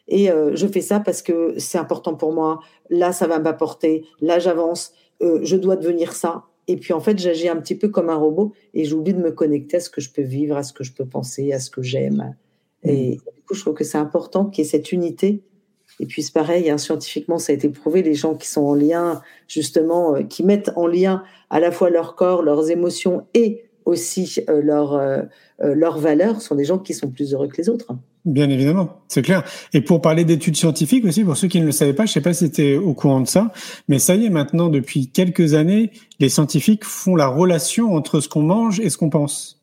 S2: Et euh, je fais ça parce que c'est important pour moi. Là, ça va m'apporter. Là, j'avance. Euh, je dois devenir ça. Et puis, en fait, j'agis un petit peu comme un robot et j'oublie de me connecter à ce que je peux vivre, à ce que je peux penser, à ce que j'aime. Et mmh. du coup, je trouve que c'est important qu'il y ait cette unité Et puis c'est pareil, hein, scientifiquement, ça a été prouvé, les gens qui sont en lien, justement, euh, qui mettent en lien à la fois leur corps, leurs émotions et aussi euh, leur, euh, leurs valeurs sont des gens qui sont plus heureux que les autres.
S1: Bien évidemment, c'est clair. Et pour parler d'études scientifiques aussi, pour ceux qui ne le savaient pas, je ne sais pas si tu es au courant de ça, mais ça y est, maintenant, depuis quelques années, les scientifiques font la relation entre ce qu'on mange et ce qu'on pense.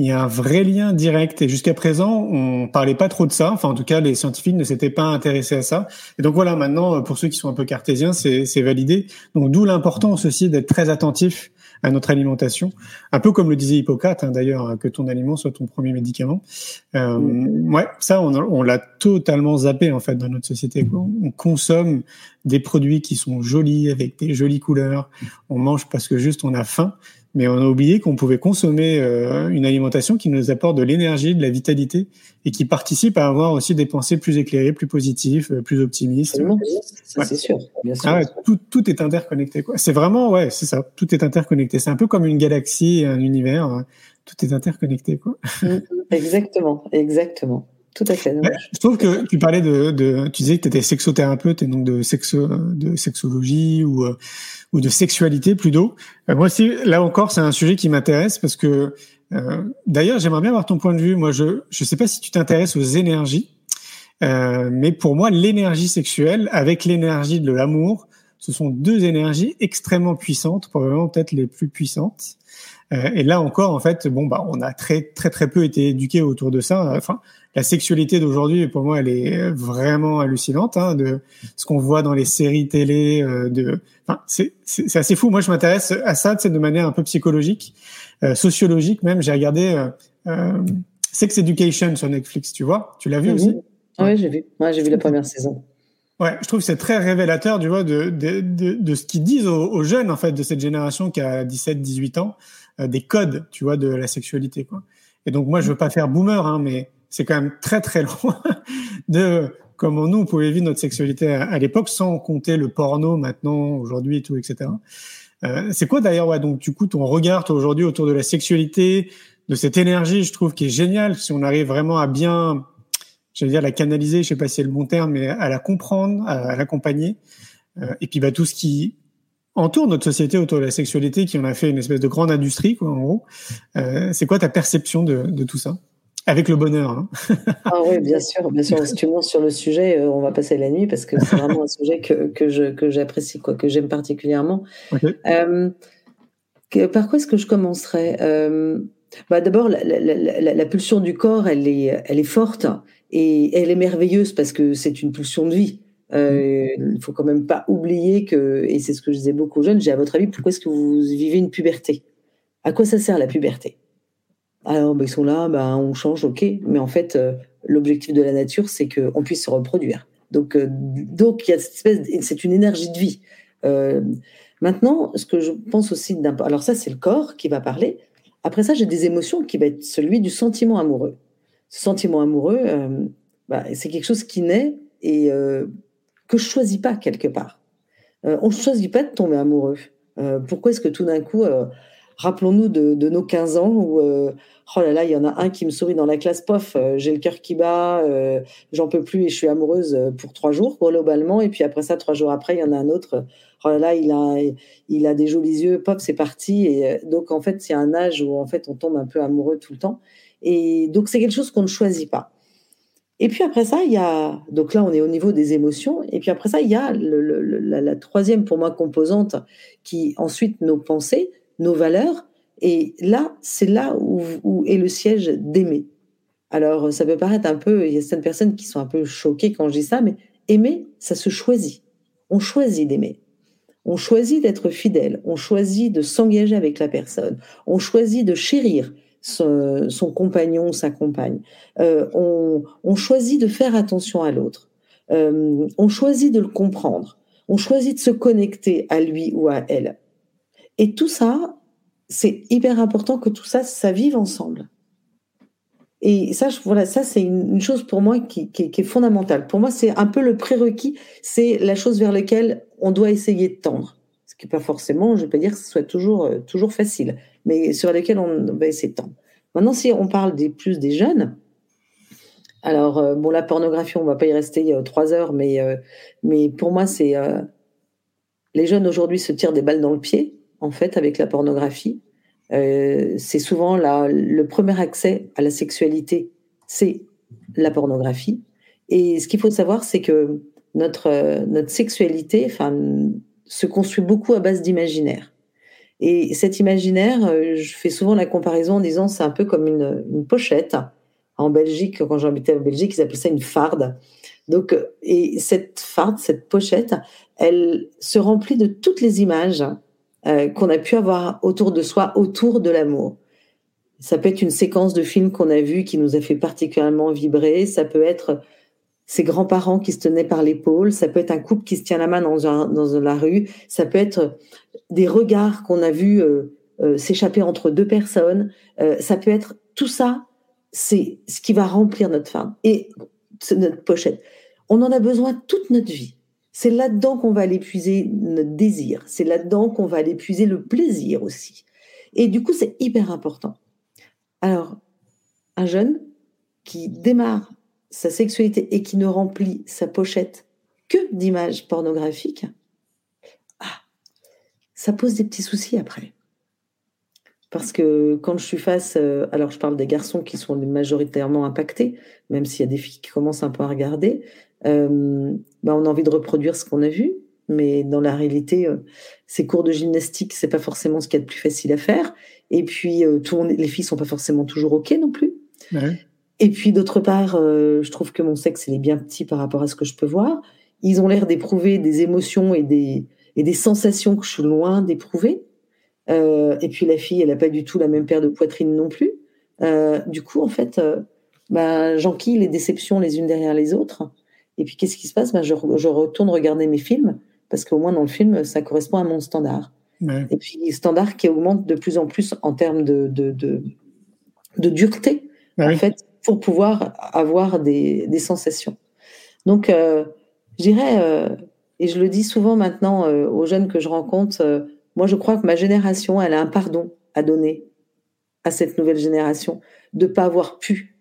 S1: Il y a un vrai lien direct. Et jusqu'à présent, on parlait pas trop de ça. Enfin, en tout cas, les scientifiques ne s'étaient pas intéressés à ça. Et donc voilà, maintenant, pour ceux qui sont un peu cartésiens, c'est validé. Donc d'où l'importance aussi d'être très attentif à notre alimentation. Un peu comme le disait Hippocrate, hein, d'ailleurs, que ton aliment soit ton premier médicament. Euh, ouais, ça, on, on l'a totalement zappé en fait dans notre société. On consomme des produits qui sont jolis avec des jolies couleurs. On mange parce que juste on a faim mais on a oublié qu'on pouvait consommer euh, une alimentation qui nous apporte de l'énergie, de la vitalité et qui participe à avoir aussi des pensées plus éclairées, plus positives, euh, plus optimistes.
S2: Ça, c'est sûr. Bien sûr.
S1: Ah tout, tout, est interconnecté. C'est vraiment, ouais, c'est ça. Tout est interconnecté. C'est un peu comme une galaxie, un univers. Hein. Tout est interconnecté. Quoi.
S2: Mm, exactement, exactement. Tout à fait.
S1: je trouve que tu parlais de, de tu disais que tu étais sexothérapeute et donc de sexo, de sexologie ou euh, ou de sexualité plutôt. Euh, moi aussi, là encore, c'est un sujet qui m'intéresse parce que euh, d'ailleurs, j'aimerais bien avoir ton point de vue. Moi, je je sais pas si tu t'intéresses aux énergies, euh, mais pour moi, l'énergie sexuelle avec l'énergie de l'amour, ce sont deux énergies extrêmement puissantes, probablement peut-être les plus puissantes. Euh, et là encore, en fait, bon, bah, on a très très très peu été éduqués autour de ça. Enfin, la sexualité d'aujourd'hui, pour moi, elle est vraiment hallucinante. Hein, de ce qu'on voit dans les séries télé, euh, de, enfin, c'est assez fou. Moi, je m'intéresse à ça de manière un peu psychologique, euh, sociologique même. J'ai regardé euh, euh, Sex Education sur Netflix. Tu vois, tu l'as vu aussi?
S2: Oui, j'ai vu. Moi, j'ai vu la première saison.
S1: Ouais, je trouve que c'est très révélateur, tu vois, de, de, de, de ce qu'ils disent aux, aux, jeunes, en fait, de cette génération qui a 17, 18 ans, des codes, tu vois, de la sexualité, quoi. Et donc, moi, je veux pas faire boomer, hein, mais c'est quand même très très loin de comment nous on pouvait vivre notre sexualité à, l'époque sans compter le porno maintenant, aujourd'hui et tout, etc. Euh, c'est quoi d'ailleurs, ouais, donc du coup ton regard aujourd'hui autour de la sexualité, de cette énergie, je trouve qui est géniale si on arrive vraiment à bien, j'allais dire la canaliser, je sais pas si c'est le bon terme, mais à la comprendre, à, l'accompagner, euh, et puis bah tout ce qui entoure notre société autour de la sexualité, qui en a fait une espèce de grande industrie, quoi, en gros. Euh, c'est quoi ta perception de, de tout ça? Avec le bonheur. Hein.
S2: ah oui, bien sûr, bien sûr. Si tu montes sur le sujet, euh, on va passer la nuit parce que c'est vraiment un sujet que, que, je, que j'apprécie, quoi, que j'aime particulièrement. Euh, par quoi est-ce que je commencerai bah, D'abord, la, la, la, pulsion du corps, elle est, elle est forte et elle est merveilleuse parce que c'est une pulsion de vie. Il ne faut quand même pas oublier que, et c'est ce que je disais beaucoup aux jeunes, j'ai à votre avis, pourquoi est-ce que vous vivez une puberté? À quoi ça sert la puberté? Alors, ben, ils sont là, ben, on change, ok. Mais en fait, euh, l'objectif de la nature, c'est qu'on puisse se reproduire. Donc, euh, donc il y a cette espèce, c'est une énergie de vie. Euh, maintenant, ce que je pense aussi d'un, alors ça, c'est le corps qui va parler. Après ça, j'ai des émotions qui va être celui du sentiment amoureux. Ce sentiment amoureux, bah, c'est quelque chose qui naît et que je choisis pas quelque part. on ne choisit pas de tomber amoureux. pourquoi est-ce que tout d'un coup, Rappelons-nous de, nos 15 ans où, euh, oh là là, il y en a un qui me sourit dans la classe, pof, euh, j'ai le cœur qui bat, euh, j'en peux plus et je suis amoureuse pour trois jours globalement. Et puis après ça, trois jours après, il y en a un autre, oh là là, il a, il a des jolis yeux, pop, c'est parti. Et donc en fait, c'est un âge où en fait on tombe un peu amoureux tout le temps. Et donc c'est quelque chose qu'on ne choisit pas. Et puis après ça, il y a donc là on est au niveau des émotions. Et puis après ça, il y a la, troisième pour moi composante qui ensuite nos pensées nos valeurs. Et là, c'est là où, est le siège d'aimer. Alors, ça peut paraître un peu, il y a certaines personnes qui sont un peu choquées quand je dis ça, mais aimer, ça se choisit. On choisit d'aimer. On choisit d'être fidèle. On choisit de s'engager avec la personne. On choisit de chérir son, compagnon, sa compagne. Euh, on, choisit de faire attention à l'autre. Euh, on choisit de le comprendre. On choisit de se connecter à lui ou à elle. Et tout ça, c'est hyper important que tout ça, ça vive ensemble. Et ça, voilà, ça c'est une, chose pour moi qui, est fondamentale. Pour moi, c'est un peu le prérequis, c'est la chose vers laquelle on doit essayer de tendre. Ce qui n'est pas forcément, je ne vais pas dire que ce soit toujours, euh, toujours facile, mais sur laquelle on va essayer de tendre. Maintenant, si on parle des plus des jeunes, Alors, bon, la pornographie, on va pas y rester trois heures, mais, mais pour moi, c'est les jeunes aujourd'hui se tirent des balles dans le pied, en fait, avec la pornographie. c'est souvent la, le premier accès à la sexualité, c'est la pornographie. Et ce qu'il faut savoir, c'est que notre, notre sexualité se construit beaucoup à base d'imaginaire. Et cet imaginaire, euh, je fais souvent la comparaison en disant c'est un peu comme une, pochette. En Belgique, quand j'habitais en Belgique, ils appelaient ça une farde. Donc, euh, et cette farde, cette pochette, elle se remplit de toutes les images euh, qu'on a pu avoir autour de soi, autour de l'amour. Ça peut être une séquence de films qu'on a vu qui nous a fait particulièrement vibrer. Ça peut être ses grands-parents qui se tenaient par l'épaule. Ça peut être un couple qui se tient la main dans, la rue. Ça peut être des regards qu'on a vus euh, euh, s'échapper entre deux personnes. Euh, ça peut être tout ça. C'est ce qui va remplir notre femme et notre pochette. On en a besoin toute notre vie. C'est là-dedans qu'on va aller puiser notre désir. C'est là-dedans qu'on va aller puiser le plaisir aussi. Et du coup, c'est hyper important. Alors, un jeune qui démarre sa sexualité et qui ne remplit sa pochette que d'images pornographiques, ah, ça pose des petits soucis après. Parce que quand je suis face, euh, alors je parle des garçons qui sont majoritairement impactés, même s'il y a des filles qui commencent un peu à regarder, euh, bah on a envie de reproduire ce qu'on a vu, mais dans la réalité, euh, ces cours de gymnastique, c'est pas forcément ce qu'il y a de plus facile à faire. Et puis, euh, les filles sont pas forcément toujours OK non plus. Et puis, d'autre part, euh, je trouve que mon sexe, il est bien petit par rapport à ce que je peux voir. Ils ont l'air d'éprouver des émotions et des, et des sensations que je suis loin d'éprouver. Euh, et puis, la fille, elle n'a pas du tout la même paire de poitrine non plus. du coup, en fait, bah, j'enquille les déceptions les unes derrière les autres. Et puis, qu'est-ce qui se passe? Bah, je, je retourne regarder mes films, parce qu'au moins dans le film, ça correspond à mon standard. Et puis, standard qui augmente de plus en plus en termes de, de, de, de dureté, en fait, pour pouvoir avoir des, des sensations. Donc, euh, je dirais, euh, et je le dis souvent maintenant euh, aux jeunes que je rencontre, euh, moi, je crois que ma génération, elle a un pardon à donner à cette nouvelle génération de ne pas avoir pu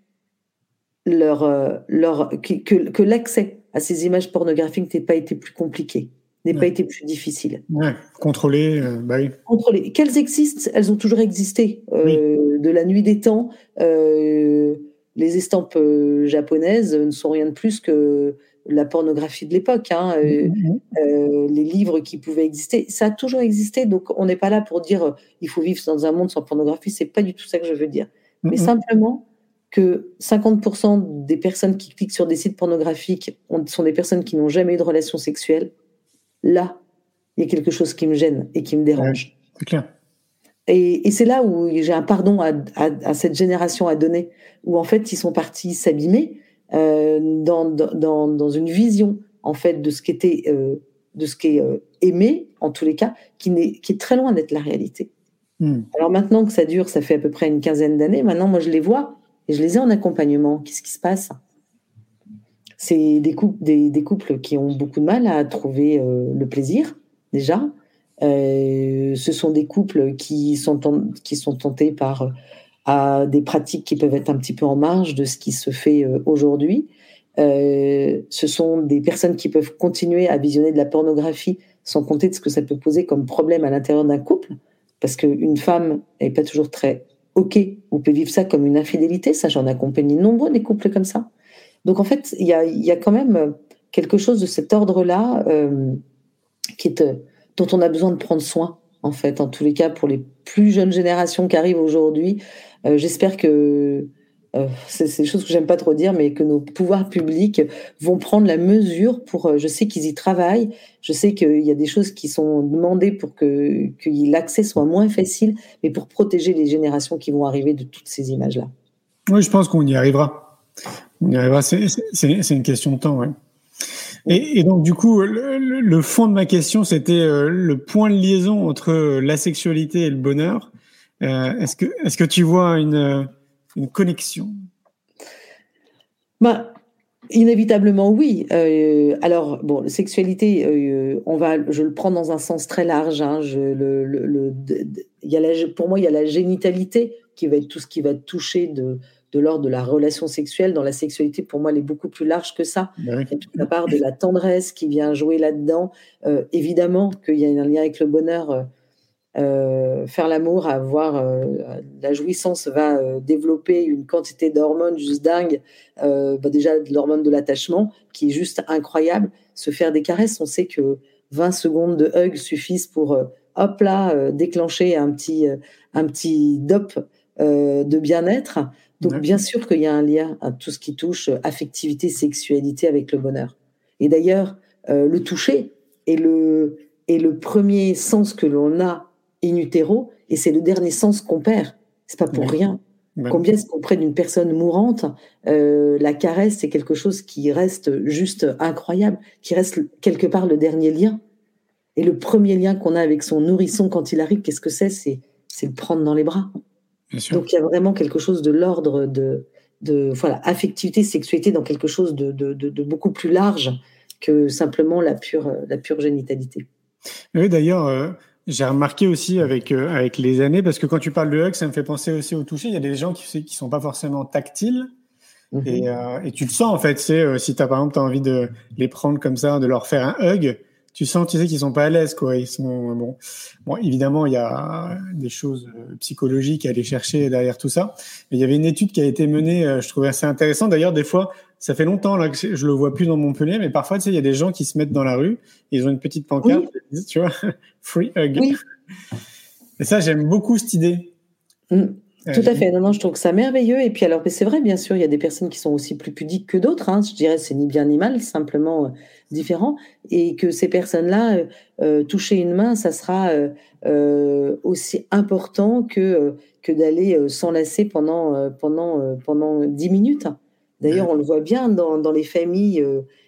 S2: leur, leur que, l'accès à ces images pornographiques n'ait pas été plus compliqué n'ait pas été plus difficile.
S1: Ouais. Contrôler, bah oui.
S2: Contrôler. Qu'elles existent, elles ont toujours existé. De la nuit des temps, euh, les estampes euh, japonaises ne sont rien de plus que la pornographie de l'époque. Hein. Mm-hmm. les livres qui pouvaient exister, ça a toujours existé. Donc on n'est pas là pour dire il faut vivre dans un monde sans pornographie. C'est pas du tout ça que je veux dire. Mais mm-hmm. simplement que 50% des personnes qui cliquent sur des sites pornographiques sont des personnes qui n'ont jamais eu de relation sexuelle là, il y a quelque chose qui me gêne et qui me dérange.
S1: c'est clair.
S2: Et, et c'est là où j'ai un pardon à, à, à, cette génération à donner, où en fait ils sont partis s'abîmer euh, dans, dans, dans, une vision en fait de ce qui était, euh, de ce qui est euh, aimé en tous les cas, qui, est, qui est très loin d'être la réalité. Hmm. Alors maintenant que ça dure, ça fait à peu près une quinzaine d'années. Maintenant, moi je les vois et je les ai en accompagnement. Qu'est-ce qui se passe? C'est des couples, des, des, couples qui ont beaucoup de mal à trouver le plaisir, déjà. Euh, ce sont des couples qui sont, tentés par euh, des pratiques qui peuvent être un petit peu en marge de ce qui se fait euh, aujourd'hui. Ce sont des personnes qui peuvent continuer à visionner de la pornographie sans compter de ce que ça peut poser comme problème à l'intérieur d'un couple, parce qu'une femme n'est pas toujours très OK, on peut vivre ça comme une infidélité, ça j'en accompagne nombreux des couples comme ça. Donc en fait, il y a, quand même quelque chose de cet ordre-là qui est, dont on a besoin de prendre soin, en fait, en tous les cas pour les plus jeunes générations qui arrivent aujourd'hui. Euh, J'espère que euh, c'est des choses que j'aime pas trop dire, mais que nos pouvoirs publics vont prendre la mesure pour. Euh, je sais qu'ils y travaillent. Je sais qu'il y a des choses qui sont demandées pour que, que l'accès soit moins facile, mais pour protéger les générations qui vont arriver de toutes ces images-là.
S1: Oui, je pense qu'on y arrivera. C'est une question de temps, ouais. Et, donc, du coup, le, fond de ma question, c'était euh, le point de liaison entre la sexualité et le bonheur. Euh, Est-ce que, tu vois une, connexion?
S2: Bah, Inévitablement, oui. Euh, alors, bon, sexualité, euh, on va, je le prends dans un sens très large. Pour moi, il y a la génitalité qui va être tout ce qui va toucher de de l'ordre de la relation sexuelle. Dans la sexualité, pour moi, elle est beaucoup plus large que ça. Il y a toute la part de la tendresse qui vient jouer là-dedans. Euh, évidemment qu'il y a un lien avec le bonheur. euh, euh, faire l'amour, avoir euh, la jouissance va développer une quantité d'hormones juste dingue. Bah déjà de l'hormone de l'attachement qui est juste incroyable. Se faire des caresses, on sait que 20 secondes de hug suffisent pour hop là déclencher un petit un petit dop de bien-être. Donc bien sûr qu'il y a un lien à tout ce qui touche euh, affectivité, sexualité avec le bonheur. Et d'ailleurs, euh, le toucher est le est le premier sens que l'on a in utero et c'est le dernier sens qu'on perd. C'est pas pour rien. Combien est-ce qu'auprès d'une personne mourante, euh, la caresse, c'est quelque chose qui reste juste incroyable, qui reste quelque part le dernier lien. Et le premier lien qu'on a avec son nourrisson quand il arrive, qu'est-ce que c'est? C'est c'est le prendre dans les bras. Donc il y a vraiment quelque chose de l'ordre de, de voilà, affectivité, sexualité dans quelque chose de, de, beaucoup plus large que simplement la pure, la pure génitalité.
S1: Oui, d'ailleurs, euh, j'ai remarqué aussi avec, euh, avec les années, parce que quand tu parles de hug, ça me fait penser aussi au toucher. Il y a des gens qui qui sont pas forcément tactiles.
S2: Mhm.
S1: Et, euh, et tu le sens en fait, c'est si t'as par exemple as envie de les prendre comme ça, de leur faire un hug, tu sens, tu sais qu'ils sont pas à l'aise quoi. Ils sont bon. Bon, évidemment, il y a des choses euh, psychologiques à aller chercher derrière tout ça. Mais il y avait une étude qui a été menée, euh, je trouvais assez intéressant. D'ailleurs, des fois, ça fait longtemps là que je le vois plus dans Montpellier, mais parfois, tu sais, il y a des gens qui se mettent dans la rue, ils ont une petite pancarte, tu vois, free hug.
S2: Oui.
S1: Et ça, j'aime beaucoup cette idée.
S2: Mm.
S1: Euh,
S2: Tout à fait. Non, non, je trouve que ça merveilleux. Et puis alors, c'est vrai, bien sûr, il y a des personnes qui sont aussi plus pudiques que d'autres. hein. Je dirais, c'est ni bien ni mal, simplement euh, différent. Et que ces personnes-là, euh, euh, toucher une main, ça sera euh, aussi important que que d'aller s'enlacer pendant pendant pendant dix minutes. D'ailleurs, on le voit bien dans, dans les familles.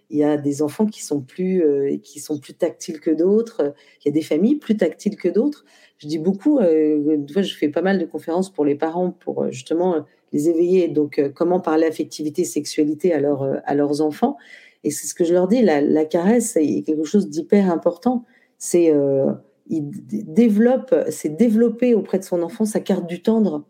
S2: il y a des enfants qui sont plus qui sont plus tactiles que d'autres. Il y a des familles plus tactiles que d'autres je dis beaucoup, euh, je fais pas mal de conférences pour les parents pour euh, justement euh, les éveiller. Donc, euh, comment parler affectivité, sexualité à, leur, à leurs enfants. Et c'est ce que je leur dis, la, caresse est quelque chose d'hyper important. C'est développe, développer auprès de son enfant sa carte du tendre.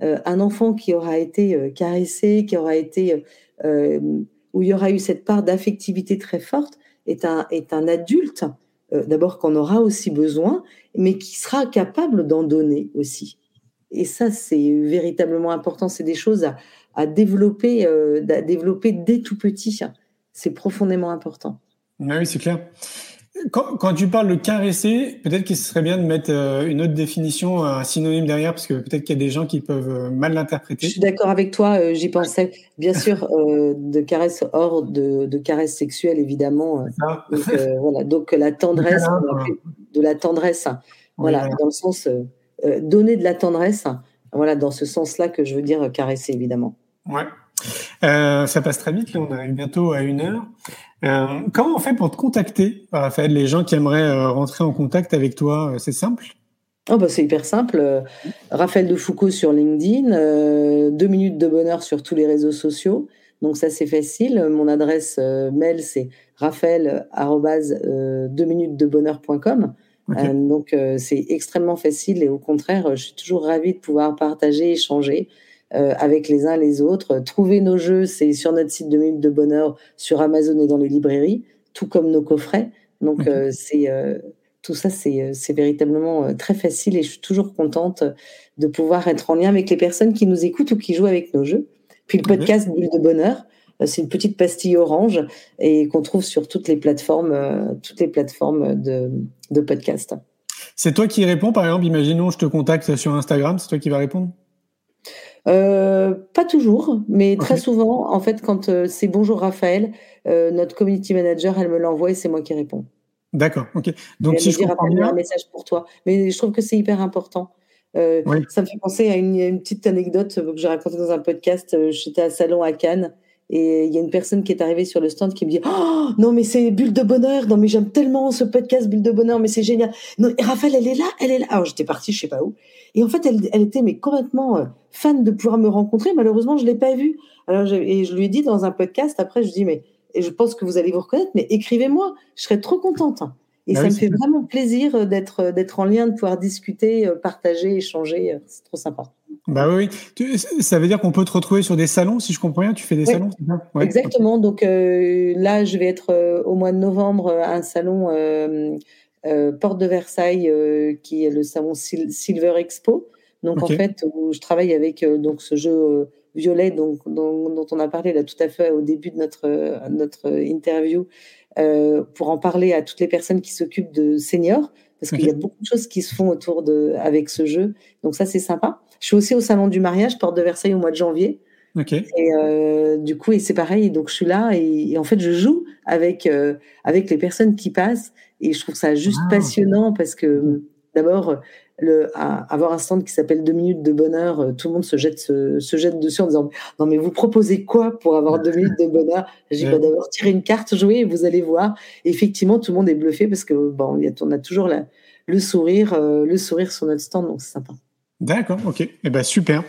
S2: Un enfant qui aura été caressé, qui aura été où il y aura eu cette part d'affectivité très forte, est un, est un adulte euh, d'abord qu'on aura aussi besoin, mais qui sera capable d'en donner aussi. Et ça, c'est véritablement important. C'est des choses à, développer, euh, à développer dès tout petit. C'est profondément important.
S1: Ah oui, c'est clair. Quand, quand tu parles de caresser, peut-être qu'il serait bien de mettre euh, une autre définition, un synonyme derrière, parce que peut-être qu'il y a des gens qui peuvent euh, mal
S2: Je
S1: l'interpréter.
S2: suis d'accord avec toi, euh, j'y pensais. Bien sûr, de caresses hors de, de caresses sexuelles, évidemment.
S1: Ça.
S2: donc, voilà. donc la tendresse, de la tendresse, voilà, dans le sens donner de la tendresse, voilà, dans ce sens-là que je veux dire caresser, évidemment.
S1: Ouais. Ça passe très vite, là, on arrive bientôt à une heure. Euh, comment on fait pour te contacter, Raphaël Les gens qui aimeraient euh, rentrer en contact avec toi, euh, c'est simple?
S2: Oh bah c'est hyper simple. Euh, Raphaël de Foucault sur LinkedIn, euh, deux minutes de bonheur sur tous les réseaux sociaux. Donc ça c'est facile. Mon adresse euh, mail c'est raphaël euh, deux minutes de bonheur.com.
S1: Ok.
S2: Euh, donc euh, c'est extrêmement facile et au contraire, euh, je suis toujours ravie de pouvoir partager, échanger euh, avec les uns les autres. Trouver nos jeux, c'est sur notre site de minutes de bonheur, sur Amazon et dans les librairies, tout comme nos coffrets. Donc
S1: Ok.
S2: euh, c'est euh, tout ça, c'est véritablement très facile et je suis toujours contente de pouvoir être en lien avec les personnes qui nous écoutent ou qui jouent avec nos jeux. Puis le
S1: Mhm.
S2: podcast Bulle de Bonheur, c'est une petite pastille orange et qu'on trouve sur toutes les plateformes, toutes les plateformes de, de podcast.
S1: C'est toi qui réponds, par exemple, imaginons je te contacte sur Instagram, c'est toi qui vas répondre?
S2: Euh, pas toujours, mais très souvent, en fait, quand euh, c'est Bonjour Raphaël, euh, notre community manager, elle me l'envoie et c'est moi qui réponds.
S1: D'accord, ok. Donc
S2: elle
S1: si
S2: me
S1: je
S2: dit,
S1: comprends bien,
S2: un message pour toi. Mais je trouve que c'est hyper important. Euh,
S1: Oui.
S2: Ça me fait penser à une, une petite anecdote que j'ai racontée dans un podcast. J'étais à Salon à Cannes et il y a une personne qui est arrivée sur le stand qui me dit Oh non, mais c'est Bulle de Bonheur. Non, mais j'aime tellement ce podcast Bulle de Bonheur, mais c'est génial. Non, et Raphaël, elle est là, elle est là. Alors j'étais partie, je sais pas où. Et en fait, elle, elle était mais complètement euh, fan de pouvoir me rencontrer. Malheureusement, je l'ai pas vue. Alors je, et je lui ai dit dans un podcast. Après, je dis mais et je pense que vous allez vous reconnaître, mais écrivez-moi. Je serais trop contente. Et
S1: Ah
S2: ça
S1: oui,
S2: me fait vraiment plaisir euh, d'être euh, d'être en lien, de pouvoir discuter, partager, échanger. C'est trop sympa.
S1: Bah oui, ça veut dire qu'on peut te retrouver sur des salons, si je comprends bien? Tu fais des salons, c'est
S2: ouais. Exactement. Donc là, je vais être au mois de novembre à un salon Porte de Versailles, qui est le salon Silver Expo. Donc en fait, où je travaille avec donc ce jeu violet donc, dont, on a parlé là tout à fait au début de notre, notre interview, euh, pour en parler à toutes les personnes qui s'occupent de seniors, parce qu'il y a beaucoup de choses qui se font autour de avec ce jeu. Donc ça c'est sympa. Je suis aussi au salon du mariage Porte de Versailles au mois de janvier. Et euh, du coup, et c'est pareil. Donc je suis là et, en fait je joue avec euh, avec les personnes qui passent et je trouve ça juste ah. passionnant parce que d'abord le, avoir un stand qui s'appelle deux minutes de bonheur, euh, tout le monde se jette, se, jette dessus en disant non mais vous proposez quoi pour avoir deux minutes de bonheur? J'ai pas d'abord tirer une carte, jouer et vous allez voir. effectivement, tout le monde est bluffé parce que bon, on a toujours la, le sourire, euh, le sourire sur notre stand, donc c'est sympa.
S1: D'accord, ok, et eh ben super.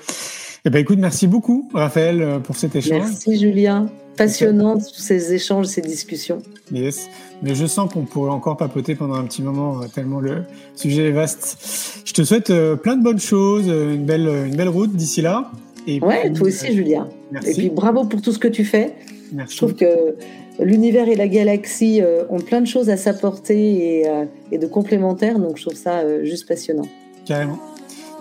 S1: Eh ben écoute, merci beaucoup Raphaël euh, pour cet échange.
S2: Merci Julien passionnant tous ces échanges, ces discussions.
S1: Yes, mais je sens qu'on pourrait encore papoter pendant un petit moment euh, tellement le sujet est vaste. Je te souhaite euh, plein de bonnes choses, une belle, une belle route d'ici là.
S2: Et ouais, toi aussi, Julien. Merci. Et puis bravo pour tout ce que tu fais. Merci. Je trouve que l'univers et la galaxie ont plein de choses à s'apporter et, et, de complémentaires, donc je trouve ça juste passionnant.
S1: Carrément.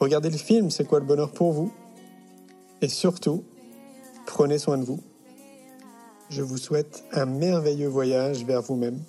S1: Regardez le film C'est quoi le bonheur pour vous? Et surtout, Prenez soin de vous. Je vous souhaite un merveilleux voyage vers vous-même.